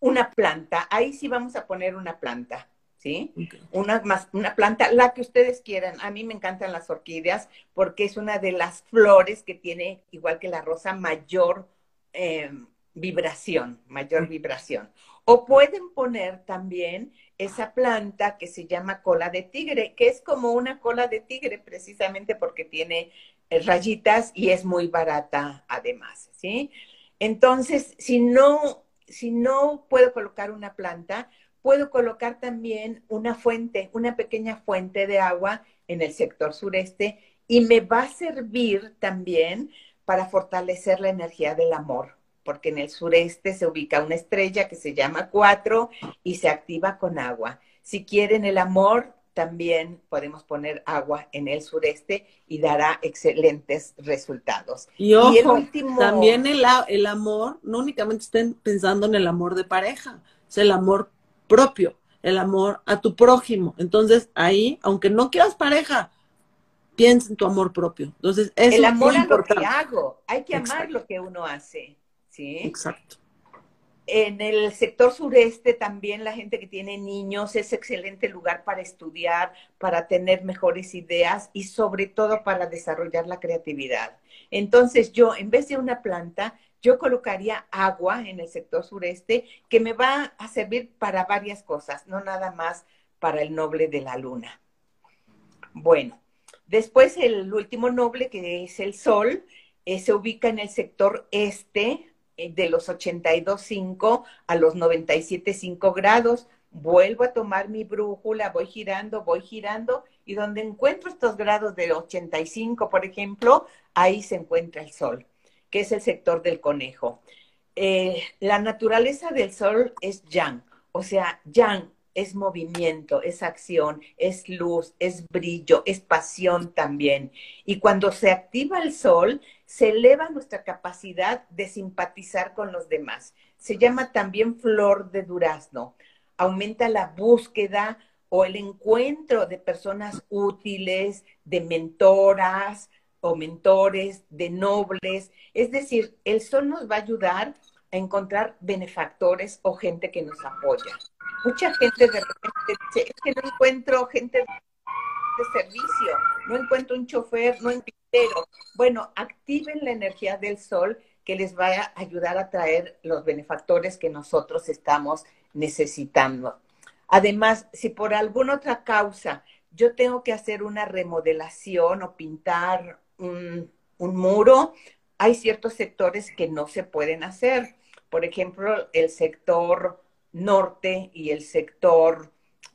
S2: una planta. Ahí sí vamos a poner una planta. ¿sí? Una, más, una planta, la que ustedes quieran. A mí me encantan las orquídeas porque es una de las flores que tiene, igual que la rosa, mayor eh, vibración, mayor vibración. O pueden poner también esa planta que se llama cola de tigre, que es como una cola de tigre precisamente porque tiene eh, rayitas y es muy barata además, ¿sí? Entonces, si no, si no puedo colocar una planta, puedo colocar también una fuente, una pequeña fuente de agua en el sector sureste y me va a servir también para fortalecer la energía del amor, porque en el sureste se ubica una estrella que se llama cuatro y se activa con agua. Si quieren el amor, también podemos poner agua en el sureste y dará excelentes resultados.
S1: Y ojo, también el, el amor, no únicamente estén pensando en el amor de pareja, es el amor propio, el amor a tu prójimo. Entonces ahí, aunque no quieras pareja, piensa en tu amor propio. Entonces, eso
S2: el amor a lo que hago, hay que amar lo que uno hace, ¿sí?
S1: Exacto.
S2: En el sector sureste también la gente que tiene niños es excelente lugar para estudiar, para tener mejores ideas y sobre todo para desarrollar la creatividad. Entonces yo, en vez de una planta, yo colocaría agua en el sector sureste que me va a servir para varias cosas, no nada más para el noble de la luna. Bueno, después el último noble que es el sol, eh, se ubica en el sector este, de los 82.5 a los 97.5 grados. Vuelvo a tomar mi brújula, voy girando, voy girando, y donde encuentro estos grados de 85, por ejemplo, ahí se encuentra el sol, que es el sector del conejo. Eh, la naturaleza del sol es yang, o sea, yang es movimiento, es acción, es luz, es brillo, es pasión también. Y cuando se activa el sol, se eleva nuestra capacidad de simpatizar con los demás. Se llama también flor de durazno. Aumenta la búsqueda o el encuentro de personas útiles, de mentoras o mentores, de nobles. Es decir, el sol nos va a ayudar encontrar benefactores o gente que nos apoya. Mucha gente de repente dice, es que no encuentro gente de servicio, no encuentro un chofer, no encuentro bueno, activen la energía del sol que les va a ayudar a traer los benefactores que nosotros estamos necesitando. Además, si por alguna otra causa yo tengo que hacer una remodelación o pintar un, un muro, hay ciertos sectores que no se pueden hacer. Por ejemplo, el sector norte y el sector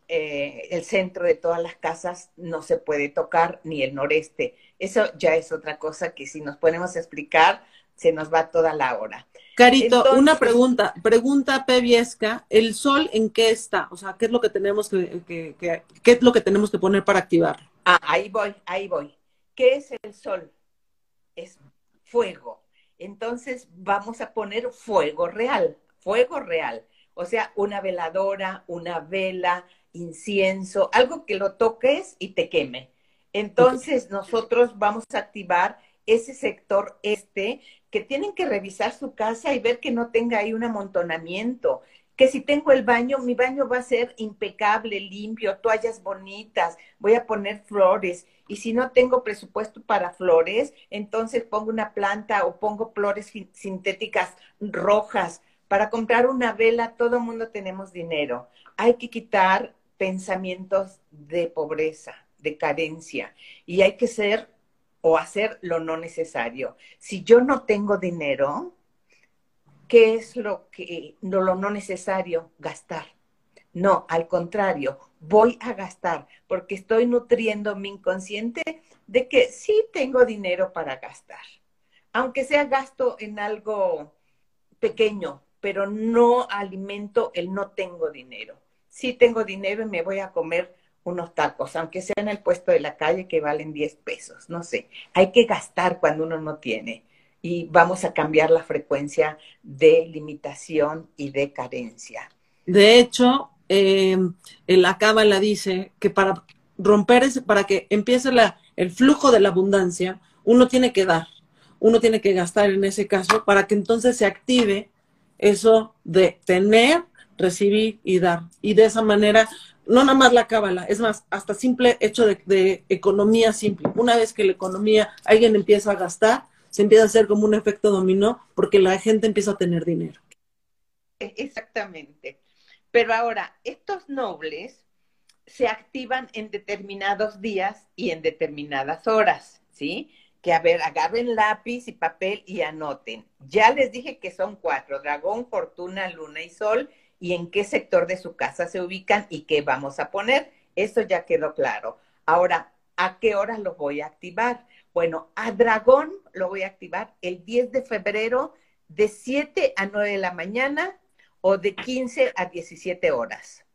S2: eh, el centro de todas las casas no se puede tocar, ni el noreste. Eso ya es otra cosa que si nos ponemos a explicar, se nos va toda la hora.
S1: Carito, una pregunta, pregunta Peviesca, ¿el sol en qué está? O sea, ¿qué es lo que tenemos que, qué es lo que tenemos que poner para activar?
S2: Ah, ahí voy, ahí voy. ¿Qué es el sol? Es fuego. Entonces vamos a poner fuego real, fuego real. O sea, una veladora, una vela, incienso, algo que lo toques y te queme. Entonces nosotros vamos a activar ese sector este que tienen que revisar su casa y ver que no tenga ahí un amontonamiento, que si tengo el baño, mi baño va a ser impecable, limpio, toallas bonitas, voy a poner flores y si no tengo presupuesto para flores, entonces pongo una planta o pongo flores sintéticas rojas. Para comprar una vela, todo el mundo tenemos dinero. Hay que quitar pensamientos de pobreza, de carencia, y hay que ser o hacer lo no necesario. Si yo no tengo dinero, ¿qué es lo que no lo no necesario? Gastar. No, al contrario, voy a gastar porque estoy nutriendo mi inconsciente de que sí tengo dinero para gastar. Aunque sea gasto en algo pequeño, pero no alimento el no tengo dinero sí tengo dinero y me voy a comer unos tacos, aunque sea en el puesto de la calle que valen 10 pesos, no sé. Hay que gastar cuando uno no tiene y vamos a cambiar la frecuencia de limitación y de carencia.
S1: De hecho, eh, la cábala dice que para romper ese, para que empiece la, el flujo de la abundancia, uno tiene que dar, uno tiene que gastar en ese caso para que entonces se active eso de tener recibir y dar. Y de esa manera, no nada más la cábala, es más, hasta simple hecho de, economía simple. Una vez que la economía, alguien empieza a gastar, se empieza a hacer como un efecto dominó porque la gente empieza a tener dinero.
S2: E, exactamente. Pero ahora, estos nobles se activan en determinados días y en determinadas horas, ¿sí? Que a ver, agarren lápiz y papel y anoten. Ya les dije que son cuatro, dragón, fortuna, luna y sol, y en qué sector de su casa se ubican y qué vamos a poner. Eso ya quedó claro. Ahora, ¿a qué horas lo voy a activar? Bueno, a Dragón lo voy a activar el 10 de febrero de 7 a 9 de la mañana o de 15 a 17 horas.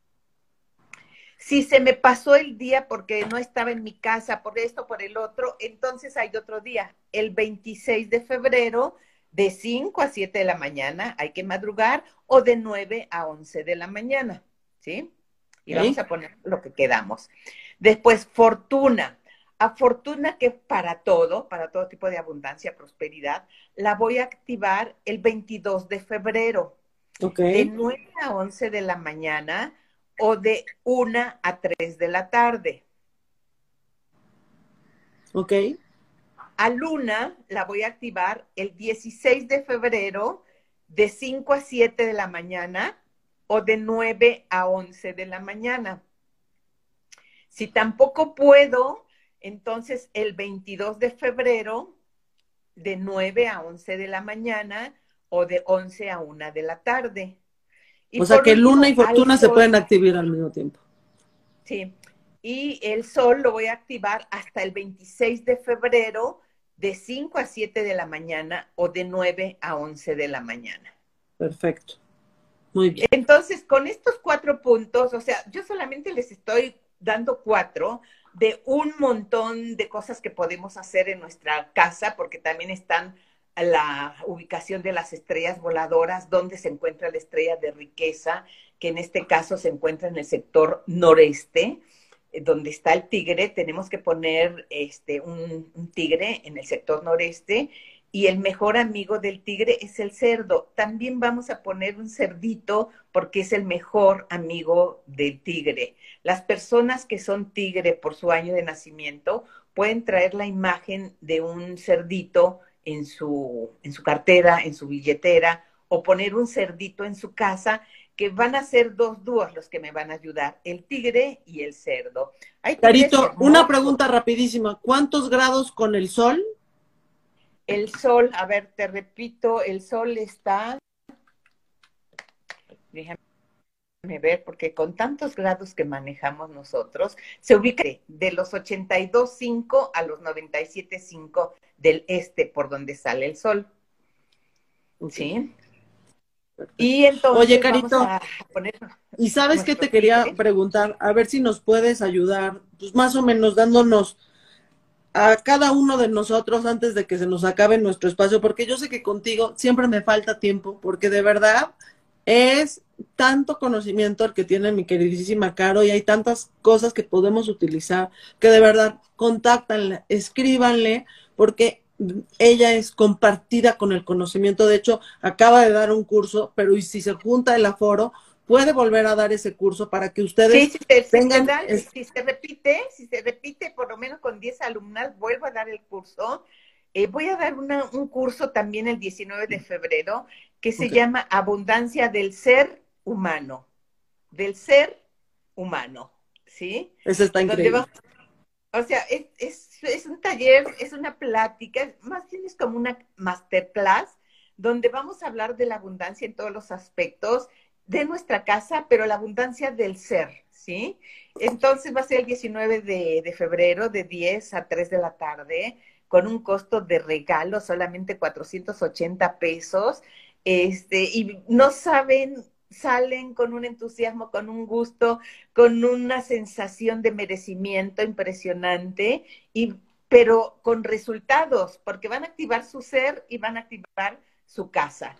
S2: Si se me pasó el día porque no estaba en mi casa, por esto, por el otro, entonces hay otro día, el 26 de febrero, de 5 a 7 de la mañana, hay que madrugar, o de 9 a 11 de la mañana, ¿sí? Y vamos a poner lo que quedamos. Después, fortuna. A fortuna que para todo, para todo tipo de abundancia, prosperidad, la voy a activar el 22 de febrero. De 9 a 11 de la mañana o de 1 a 3 de la tarde.
S1: Ok.
S2: A Luna la voy a activar el 16 de febrero de 5 a 7 de la mañana o de 9 a 11 de la mañana. Si tampoco puedo, entonces el 22 de febrero de 9 a 11 de la mañana o de 11 a 1 de la tarde
S1: o sea que luna y fortuna se pueden activar al mismo tiempo.
S2: Sí. Y el sol lo voy a activar hasta el 26 de febrero de 5 a 7 de la mañana o de 9 a 11 de la mañana.
S1: Perfecto. Muy bien.
S2: Entonces, con estos cuatro puntos, o sea, yo solamente les estoy dando cuatro de un montón de cosas que podemos hacer en nuestra casa, porque también están la ubicación de las estrellas voladoras, donde se encuentra la estrella de riqueza, que en este caso se encuentra en el sector noreste, eh, donde está el tigre. Tenemos que poner este, un, un tigre en el sector noreste y el mejor amigo del tigre es el cerdo. También vamos a poner un cerdito porque es el mejor amigo del tigre. Las personas que son tigre por su año de nacimiento pueden traer la imagen de un cerdito en su, en su cartera, en su billetera, o poner un cerdito en su casa, que van a ser dos dúos los que me van a ayudar, el tigre y el cerdo.
S1: Carito, una pregunta rapidísima. ¿Cuántos grados con el sol?
S2: El sol, a ver, te repito, el sol está, déjame ver, porque con tantos grados que manejamos nosotros, se ubica de los 82.5 a los 97.5 del este por donde sale el sol. ¿Sí?
S1: Y entonces. Oye, Carito. ¿Y sabes qué te quería preguntar? A ver si nos puedes ayudar, pues más o menos dándonos a cada uno de nosotros antes de que se nos acabe nuestro espacio, porque yo sé que contigo siempre me falta tiempo, porque de verdad es tanto conocimiento el que tiene mi queridísima Caro y hay tantas cosas que podemos utilizar que de verdad contáctanle, escríbanle, porque ella es compartida con el conocimiento. De hecho, acaba de dar un curso, pero y si se junta el aforo, puede volver a dar ese curso para que ustedes
S2: sí, si tengan... Si se repite, si se repite por lo menos con 10 alumnas, vuelvo a dar el curso. Eh, voy a dar un curso también el 19 de febrero que se llama Abundancia del Ser Humano. Del Ser Humano. ¿Sí?
S1: Eso está increíble.
S2: o sea, es, es, un taller, es una plática, más bien es como una masterclass, donde vamos a hablar de la abundancia en todos los aspectos de nuestra casa, pero la abundancia del ser, ¿sí? Entonces va a ser el 19 de, febrero, de 10 a 3 de la tarde con un costo de regalo solamente 480 pesos, este, y no saben, salen con un entusiasmo, con un gusto, con una sensación de merecimiento impresionante, y, pero con resultados, porque van a activar su ser y van a activar su casa.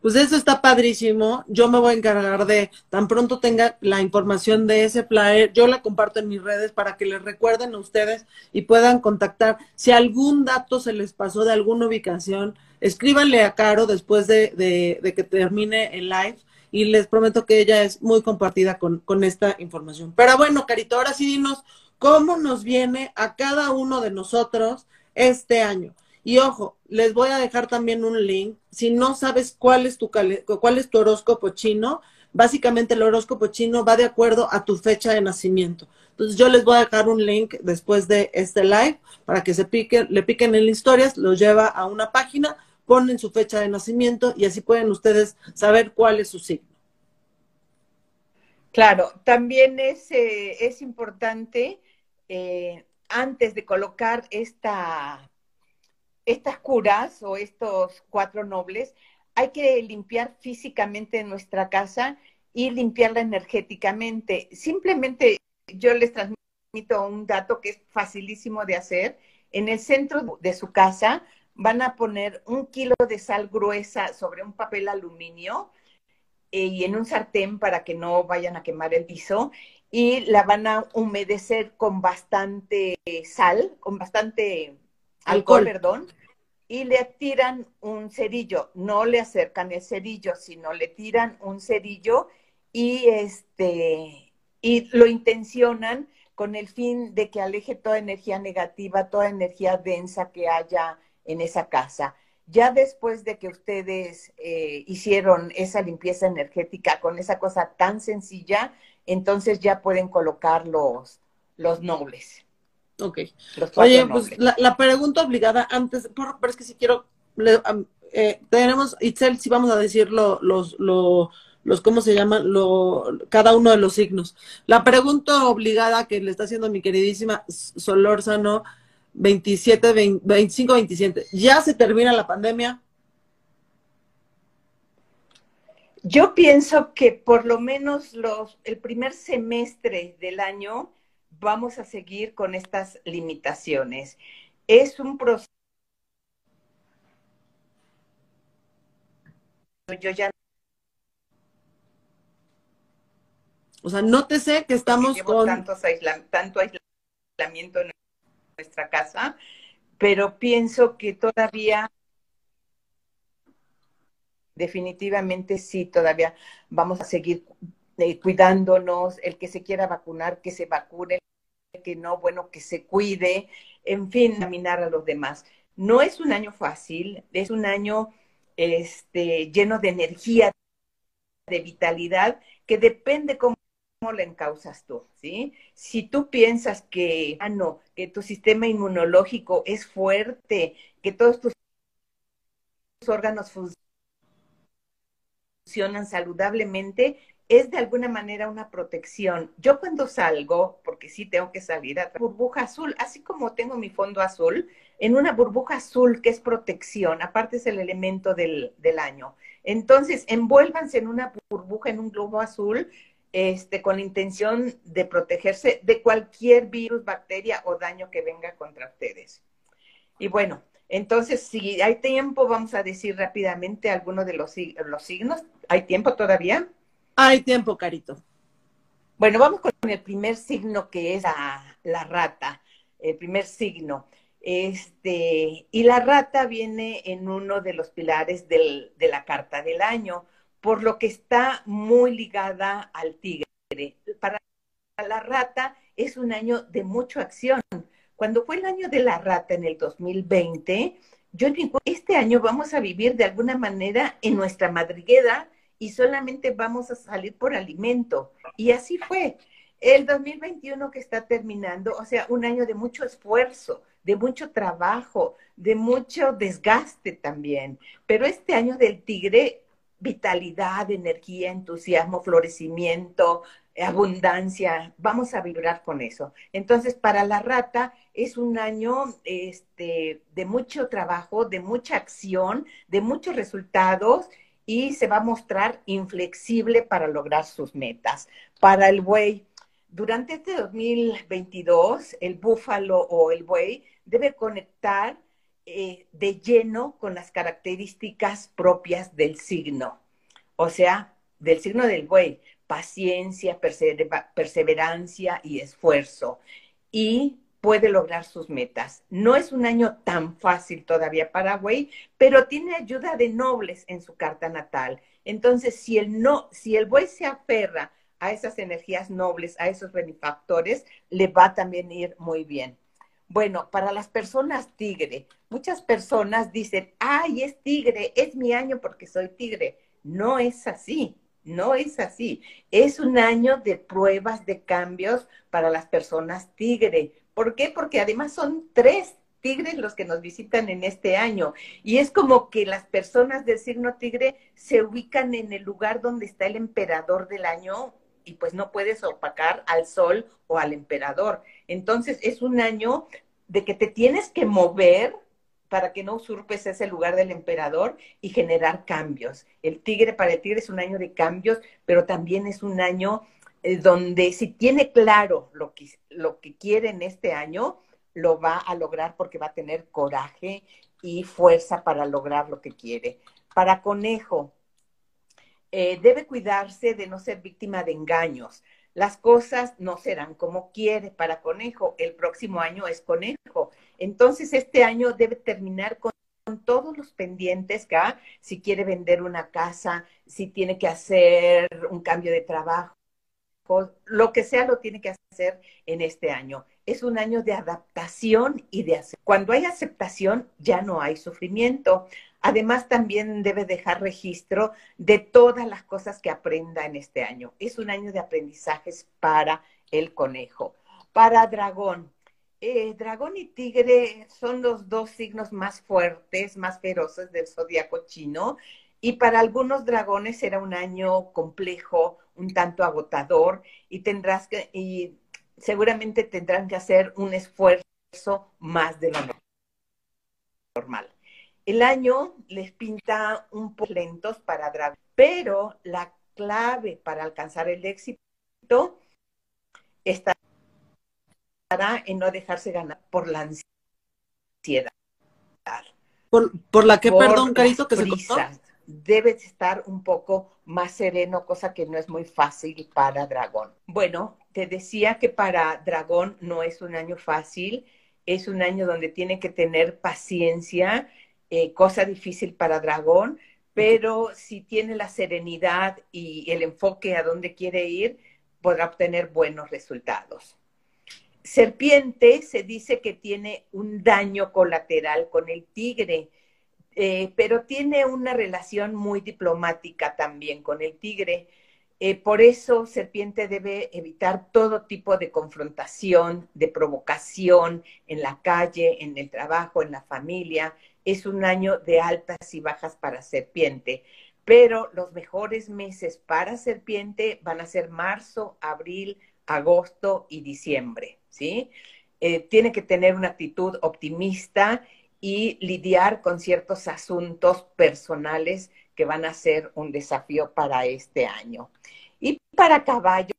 S1: Pues eso está padrísimo. Yo me voy a encargar de, tan pronto tenga la información de ese flyer, yo la comparto en mis redes para que les recuerden a ustedes y puedan contactar. Si algún dato se les pasó de alguna ubicación, escríbanle a Caro después de, que termine el live y les prometo que ella es muy compartida con, con esta información. Pero bueno, Carito, ahora sí dinos cómo nos viene a cada uno de nosotros este año. Y ojo, les voy a dejar también un link. Si no sabes cuál es tu, cuál es tu horóscopo chino, básicamente el horóscopo chino va de acuerdo a tu fecha de nacimiento. Entonces yo les voy a dejar un link después de este live para que se piquen, le piquen en historias, los lleva a una página ponen su fecha de nacimiento y así pueden ustedes saber cuál es su signo.
S2: Claro, también es, eh, es importante eh, antes de colocar esta, estas curas o estos cuatro nobles, hay que limpiar físicamente nuestra casa y limpiarla energéticamente. Simplemente yo les transmito un dato que es facilísimo de hacer. En el centro de su casa van a poner un kilo de sal gruesa sobre un papel aluminio eh, y en un sartén para que no vayan a quemar el piso y la van a humedecer con bastante sal, con bastante alcohol, perdón, y le tiran un cerillo, no le acercan el cerillo, sino le tiran un cerillo y este y lo intencionan con el fin de que aleje toda energía negativa, toda energía densa que haya en esa casa. Ya después de que ustedes eh, hicieron esa limpieza energética con esa cosa tan sencilla, entonces ya pueden colocar los, los nobles.
S1: Ok. Oye, pues la, pregunta obligada antes, pero es que si quiero, eh, tenemos, Itzel, si vamos a decir los, los, los, ¿cómo se llaman? Lo, cada uno de los signos. La pregunta obligada que le está haciendo mi queridísima Solórzano, 27, 25, 27. ¿Ya se termina la pandemia?
S2: Yo pienso que por lo menos los, el primer semestre del año vamos a seguir con estas limitaciones. Es un proceso. Yo ya.
S1: O sea, nótese que estamos con.
S2: tanto aislamiento en nuestra casa, pero pienso que todavía definitivamente sí, todavía vamos a seguir eh, cuidándonos, el que se quiera vacunar, que se vacune, que no, bueno, que se cuide, en fin, caminar a los demás. No es un año fácil, es un año este, lleno de energía, de vitalidad, que depende cómo la encausas tú, ¿sí? Si tú piensas que, ah, no, que tu sistema inmunológico es fuerte, que todos tus órganos funcionan saludablemente, es de alguna manera una protección. Yo cuando salgo, porque sí tengo que salir a burbuja azul, así como tengo mi fondo azul, en una burbuja azul que es protección, aparte es el elemento del, del año. Entonces, envuélvanse en una burbuja, en un globo azul, este, con intención de protegerse de cualquier virus, bacteria o daño que venga contra ustedes. Y bueno, entonces, si hay tiempo, vamos a decir rápidamente algunos de los, los signos. ¿Hay tiempo todavía?
S1: Hay tiempo, Carito.
S2: Bueno, vamos con el primer signo que es la, rata, el primer signo. Este, y la rata viene en uno de los pilares del, de la carta del año, por lo que está muy ligada al tigre. Para la rata es un año de mucha acción. Cuando fue el año de la rata en el 2020, yo digo, este año vamos a vivir de alguna manera en nuestra madriguera y solamente vamos a salir por alimento. Y así fue. El 2021 que está terminando, o sea, un año de mucho esfuerzo, de mucho trabajo, de mucho desgaste también. Pero este año del tigre, vitalidad, energía, entusiasmo, florecimiento, abundancia, vamos a vibrar con eso. Entonces, para la rata es un año este, de mucho trabajo, de mucha acción, de muchos resultados y se va a mostrar inflexible para lograr sus metas. Para el buey, durante este 2022, el búfalo o el buey debe conectar eh, de lleno con las características propias del signo, o sea, del signo del buey, paciencia, perseverancia y esfuerzo. Y puede lograr sus metas. No es un año tan fácil todavía para Güey, pero tiene ayuda de nobles en su carta natal. Entonces, si el no, si el buey se aferra a esas energías nobles, a esos benefactores, le va a también ir muy bien. Bueno, para las personas tigre, muchas personas dicen, ay, es tigre, es mi año porque soy tigre. No es así, no es así. Es un año de pruebas, de cambios para las personas tigre. ¿Por qué? Porque además son tres tigres los que nos visitan en este año. Y es como que las personas del signo tigre se ubican en el lugar donde está el emperador del año y pues no puedes opacar al sol o al emperador. Entonces es un año de que te tienes que mover para que no usurpes ese lugar del emperador y generar cambios. El tigre para el tigre es un año de cambios, pero también es un año donde si tiene claro lo que, lo que quiere en este año, lo va a lograr porque va a tener coraje y fuerza para lograr lo que quiere. Para conejo, eh, debe cuidarse de no ser víctima de engaños. Las cosas no serán como quiere para conejo. El próximo año es conejo. Entonces, este año debe terminar con todos los pendientes que si quiere vender una casa, si tiene que hacer un cambio de trabajo, lo que sea lo tiene que hacer en este año. Es un año de adaptación y de aceptación. Cuando hay aceptación, ya no hay sufrimiento. Además, también debe dejar registro de todas las cosas que aprenda en este año. Es un año de aprendizajes para el conejo. Para dragón, eh, dragón y tigre son los dos signos más fuertes, más feroces del zodiaco chino. Y para algunos dragones será un año complejo, un tanto agotador, y tendrás que, y seguramente tendrán que hacer un esfuerzo más de lo normal. El año les pinta un poco lentos para dragón, pero la clave para alcanzar el éxito estará en no dejarse ganar por la ansiedad.
S1: Por, la que, perdón, Carito, que se cortó.
S2: Debes estar un poco más sereno, cosa que no es muy fácil para Dragón. Bueno, te decía que para Dragón no es un año fácil, es un año donde tiene que tener paciencia eh, cosa difícil para Dragón, pero si tiene la serenidad y el enfoque a dónde quiere ir, podrá obtener buenos resultados. Serpiente se dice que tiene un daño colateral con el tigre, eh, pero tiene una relación muy diplomática también con el tigre. Eh, por eso Serpiente debe evitar todo tipo de confrontación, de provocación en la calle, en el trabajo, en la familia, es un año de altas y bajas para serpiente, pero los mejores meses para serpiente van a ser marzo, abril, agosto y diciembre, ¿sí? Eh, tiene que tener una actitud optimista y lidiar con ciertos asuntos personales que van a ser un desafío para este año. Y para caballo,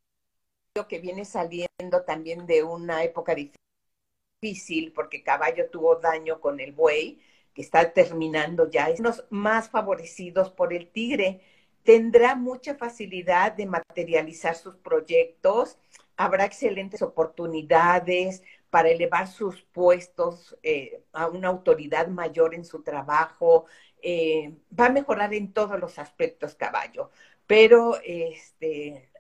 S2: que viene saliendo también de una época difícil, porque caballo tuvo daño con el buey, que está terminando ya, es los más favorecidos por el tigre. Tendrá mucha facilidad de materializar sus proyectos, habrá excelentes oportunidades para elevar sus puestos eh, a una autoridad mayor en su trabajo, eh, va a mejorar en todos los aspectos caballo, pero este,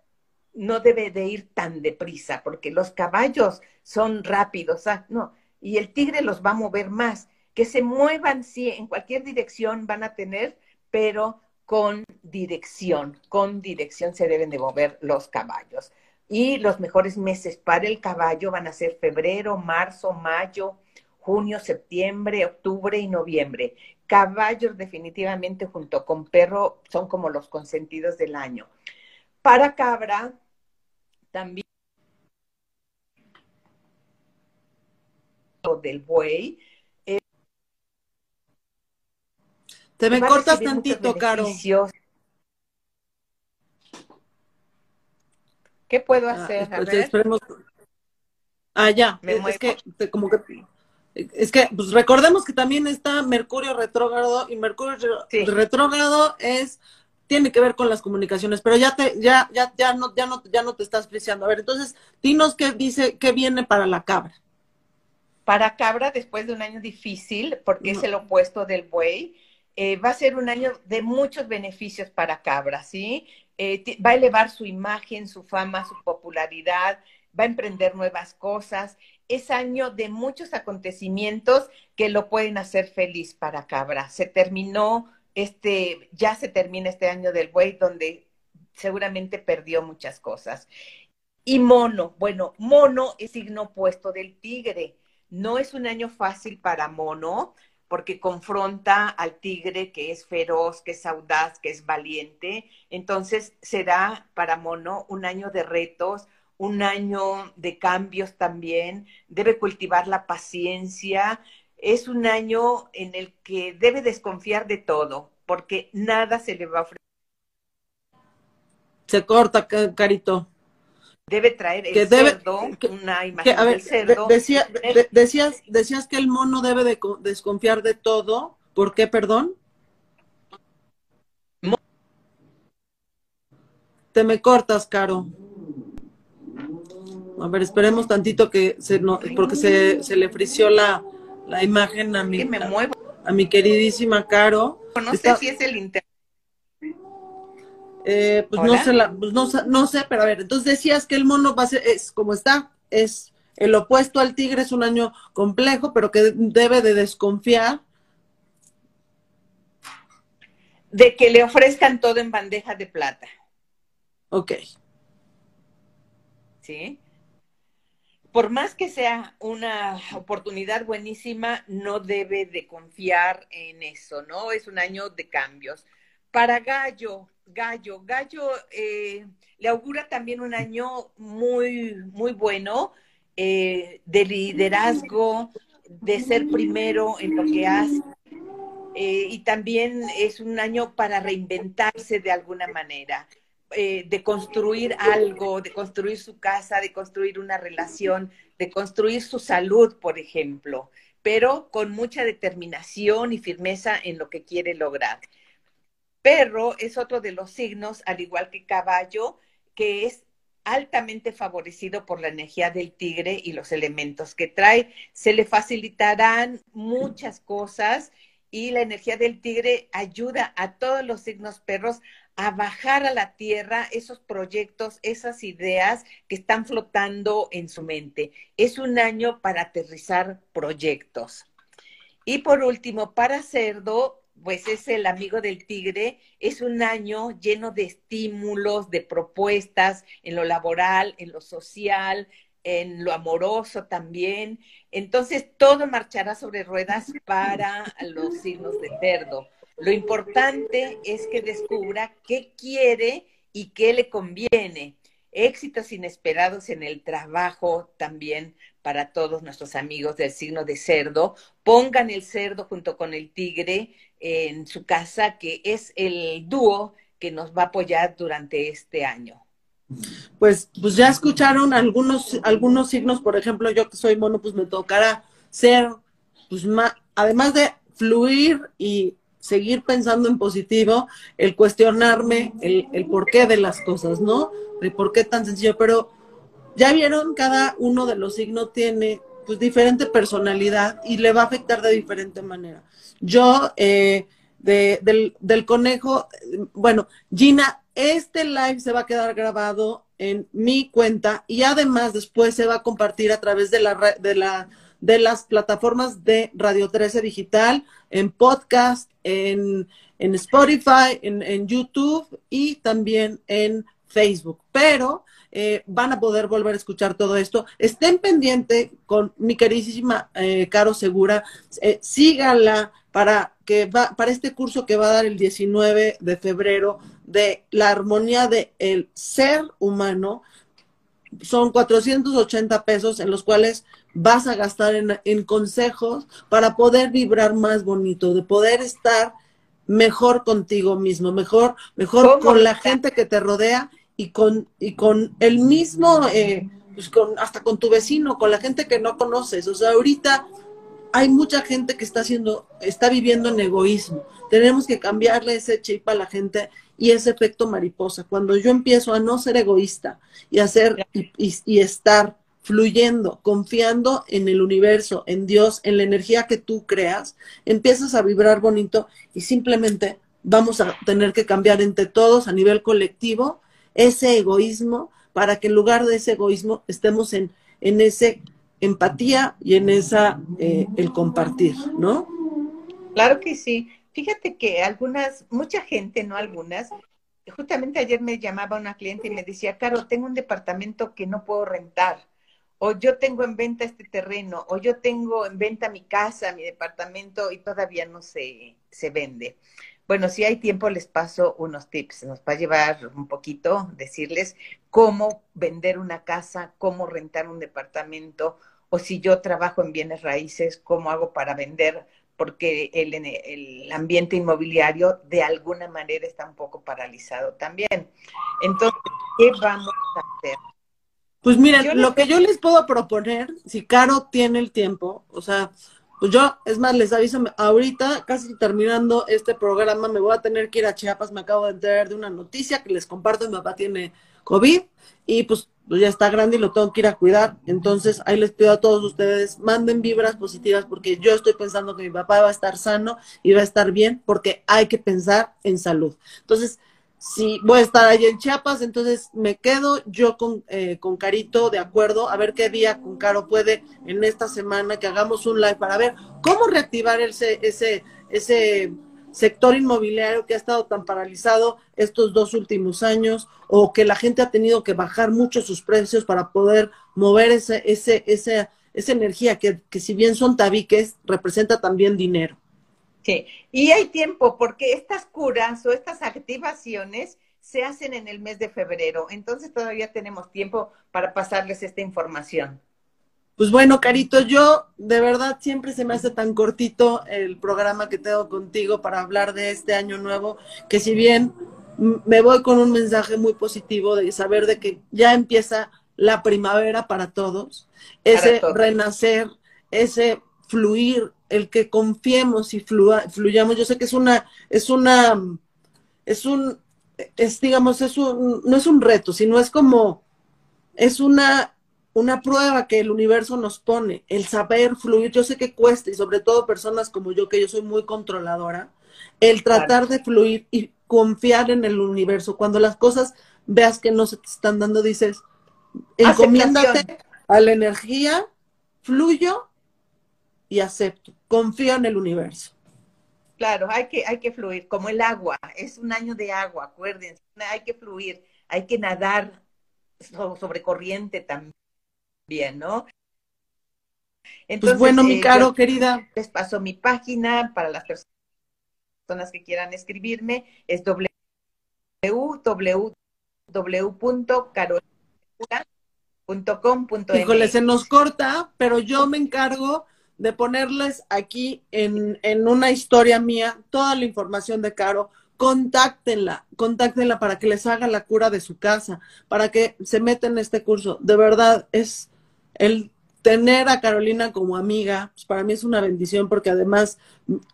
S2: no debe de ir tan deprisa porque los caballos son rápidos, ah, no, y el tigre los va a mover más que se muevan, sí, en cualquier dirección van a tener, pero con dirección, con dirección se deben de mover los caballos. Y los mejores meses para el caballo van a ser febrero, marzo, mayo, junio, septiembre, octubre y noviembre. Caballos definitivamente junto con perro son como los consentidos del año. Para cabra, también del buey,
S1: Te me cortas tantito, Caro.
S2: ¿Qué puedo ah, hacer?
S1: esperemos. Ah, ya. es que, como que, es que, pues recordemos que también está Mercurio retrógrado y Mercurio retrógrado es tiene que ver con las comunicaciones, pero ya te, ya, ya, ya no, ya no, ya no te estás apreciando. A ver, entonces, dinos qué dice, qué viene para la cabra.
S2: Para cabra, después de un año difícil, porque es el opuesto del buey, eh, va a ser un año de muchos beneficios para Cabra, ¿sí? Eh, va a elevar su imagen, su fama, su popularidad, va a emprender nuevas cosas. Es año de muchos acontecimientos que lo pueden hacer feliz para Cabra. Se terminó este, ya se termina este año del buey donde seguramente perdió muchas cosas. Y mono, bueno, mono es signo opuesto del tigre No es un año fácil para Mono, porque confronta al tigre que es feroz, que es audaz, que es valiente. Entonces será para Mono un año de retos, un año de cambios también. Debe cultivar la paciencia. Es un año en el que debe desconfiar de todo, porque nada se le va a ofrecer.
S1: Se corta, Carito
S2: debe traer el cerdo, una imagen del cerdo.
S1: decías, decías que el mono debe de desconfiar de todo. ¿Por qué, perdón? Te me cortas, Caro. A ver, esperemos tantito que se no, porque se, se le frició la, la imagen a mi, a, mi queridísima Caro.
S2: No sé si es el internet
S1: eh, pues, no sé, pues no, no, sé, pero a ver, entonces decías que el mono va a ser, es como está, es el opuesto al tigre, es un año complejo, pero que debe de desconfiar.
S2: De que le ofrezcan todo en bandeja de plata.
S1: Ok.
S2: ¿Sí? Por más que sea una oportunidad buenísima, no debe de confiar en eso, ¿no? Es un año de cambios. Para Gallo, Gallo. Gallo eh, le augura también un año muy, muy bueno eh, de liderazgo, de ser primero en lo que hace. Eh, y también es un año para reinventarse de alguna manera, de construir algo, de construir su casa, de construir una relación, de construir su salud, por ejemplo, pero con mucha determinación y firmeza en lo que quiere lograr. Perro es otro de los signos, al igual que caballo, que es altamente favorecido por la energía del tigre y los elementos que trae. Se le facilitarán muchas cosas y la energía del tigre ayuda a todos los signos perros a bajar a la tierra esos proyectos, esas ideas que están flotando en su mente. Es un año para aterrizar proyectos. Y por último, para cerdo, pues es el amigo del tigre, es un año lleno de estímulos, de propuestas en lo laboral, en lo social, en lo amoroso también. Entonces, todo marchará sobre ruedas para los signos de cerdo. Lo importante es que descubra qué quiere y qué le conviene. Éxitos inesperados en el trabajo también para todos nuestros amigos del signo de cerdo. Pongan el cerdo junto con el tigre en su casa, que es el dúo que nos va a apoyar durante este año.
S1: Pues, pues ya escucharon algunos, algunos signos, por ejemplo, yo que soy mono, pues me tocará ser, pues además de fluir y seguir pensando en positivo, el cuestionarme el, el porqué de las cosas, ¿no? El por qué tan sencillo, pero ya vieron, cada uno de los signos tiene pues diferente personalidad y le va a afectar de diferente manera. Yo, eh, del, del, conejo, bueno, Gina, este live se va a quedar grabado en mi cuenta y además después se va a compartir a través de la, de la de las plataformas de Radio 13 Digital, en podcast, en, en Spotify, en, en YouTube y también en Facebook. Pero eh, van a poder volver a escuchar todo esto. Estén pendiente con mi queridísima eh, Caro Segura, eh, síganla para que va, para este curso que va a dar el 19 de febrero de la armonía del el ser humano. Son 480 pesos en los cuales vas a gastar en, en consejos para poder vibrar más bonito, de poder estar mejor contigo mismo, mejor, mejor con la gente que te rodea y con, y con el mismo, eh, pues con, hasta con tu vecino, con la gente que no conoces. O sea, ahorita hay mucha gente que está haciendo, está viviendo en egoísmo. Tenemos que cambiarle ese chip a la gente y ese efecto mariposa. Cuando yo empiezo a no ser egoísta y hacer y, y estar fluyendo, confiando en el universo, en Dios, en la energía que tú creas, empiezas a vibrar bonito y simplemente vamos a tener que cambiar entre todos a nivel colectivo ese egoísmo para que en lugar de ese egoísmo estemos en, en ese empatía y en esa eh, el compartir, ¿no?
S2: Claro que sí. Fíjate que algunas, mucha gente, no algunas, justamente ayer me llamaba una cliente y me decía, Caro, tengo un departamento que no puedo rentar o yo tengo en venta este terreno, o yo tengo en venta mi casa, mi departamento y todavía no se, se vende. Bueno, si hay tiempo les paso unos tips. Nos va a llevar un poquito decirles cómo vender una casa, cómo rentar un departamento, o si yo trabajo en bienes raíces, cómo hago para vender, porque el, el ambiente inmobiliario de alguna manera está un poco paralizado también. Entonces, ¿qué vamos a hacer?
S1: Pues miren, lo que yo les puedo proponer, si Caro tiene el tiempo, o sea, pues yo, es más, les aviso, ahorita, casi terminando este programa, me voy a tener que ir a Chiapas, me acabo de enterar de una noticia que les comparto, mi papá tiene COVID y pues, ya está grande y lo tengo que ir a cuidar. Entonces, ahí les pido a todos ustedes, manden vibras positivas porque yo estoy pensando que mi papá va a estar sano y va a estar bien porque hay que pensar en salud. Entonces, si voy a estar allá en Chiapas, entonces me quedo yo con, eh, con Carito de acuerdo, a ver qué día con Caro puede en esta semana que hagamos un live para ver cómo reactivar ese, ese, ese sector inmobiliario que ha estado tan paralizado estos dos últimos años o que la gente ha tenido que bajar mucho sus precios para poder mover ese, ese, ese, esa energía que, que si bien son tabiques, representa también dinero.
S2: Sí, y hay tiempo porque estas curas o estas activaciones se hacen en el mes de febrero, entonces todavía tenemos tiempo para pasarles esta información.
S1: Pues bueno, Carito, yo de verdad siempre se me hace tan cortito el programa que tengo contigo para hablar de este año nuevo, que si bien me voy con un mensaje muy positivo de saber de que ya empieza la primavera para todos, ese renacer, ese fluir, el que confiemos y fluyamos. Yo sé que es una, es una, es un, es digamos, es un, no es un reto, sino es como, es una, una prueba que el universo nos pone, el saber fluir. Yo sé que cuesta y sobre todo personas como yo, que yo soy muy controladora, el tratar de fluir y confiar en el universo. Cuando las cosas veas que no se te están dando, dices, encomiéndate a la energía, fluyo y acepto. Confío en el universo.
S2: Claro, hay que, hay que fluir, como el agua, es un año de agua, acuérdense, hay que fluir, hay que nadar sobre corriente también, ¿no?
S1: Pues Entonces, bueno, mi eh, caro, querida.
S2: Les paso mi página para las personas que quieran escribirme, es www.carolina.com.mx.
S1: Híjole, se nos corta, pero yo me encargo de ponerles aquí en, en una historia mía toda la información de Caro. Contáctenla, contáctenla para que les haga la cura de su casa, para que se metan en este curso. De verdad, es el tener a Carolina como amiga, pues para mí es una bendición porque además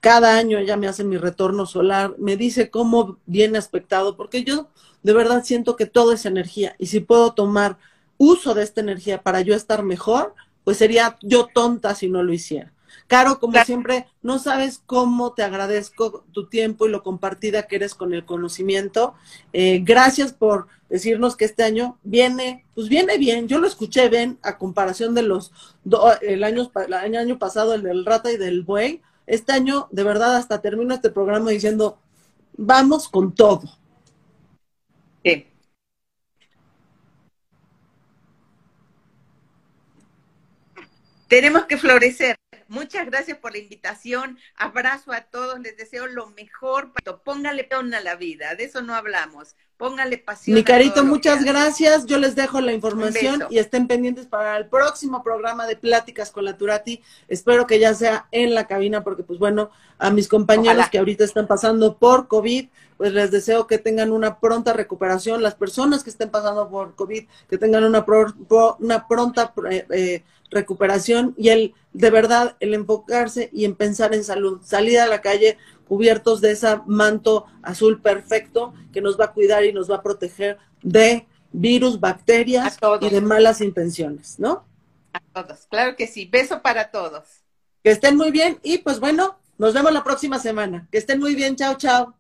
S1: cada año ella me hace mi retorno solar, me dice cómo viene aspectado, porque yo de verdad siento que todo es energía y si puedo tomar uso de esta energía para yo estar mejor, pues sería yo tonta si no lo hiciera. Caro, como siempre, no sabes cómo te agradezco tu tiempo y lo compartida que eres con el conocimiento. Eh, gracias por decirnos que este año viene, pues viene bien. Yo lo escuché bien a comparación de los el año, el año pasado, el del rata y del buey. Este año, de verdad, hasta termino este programa diciendo, vamos con todo.
S2: Sí. Tenemos que florecer. Muchas gracias por la invitación. Abrazo a todos. Les deseo lo mejor. Póngale pasión a la vida. De eso no hablamos. Póngale pasión.
S1: Mi carito, muchas gracias. Yo les dejo la información y estén pendientes para el próximo programa de Pláticas con la Turati. Espero que ya sea en la cabina porque, pues bueno, a mis compañeros que ahorita están pasando por COVID, pues les deseo que tengan una pronta recuperación. Las personas que estén pasando por COVID, que tengan una, una pronta... Eh, recuperación y el de verdad el enfocarse y en pensar en salud, salir a la calle cubiertos de ese manto azul perfecto que nos va a cuidar y nos va a proteger de virus, bacterias y de malas intenciones, ¿no?
S2: A todos, claro que sí. Beso para todos.
S1: Que estén muy bien y pues bueno, nos vemos la próxima semana. Que estén muy bien. Chao, chao.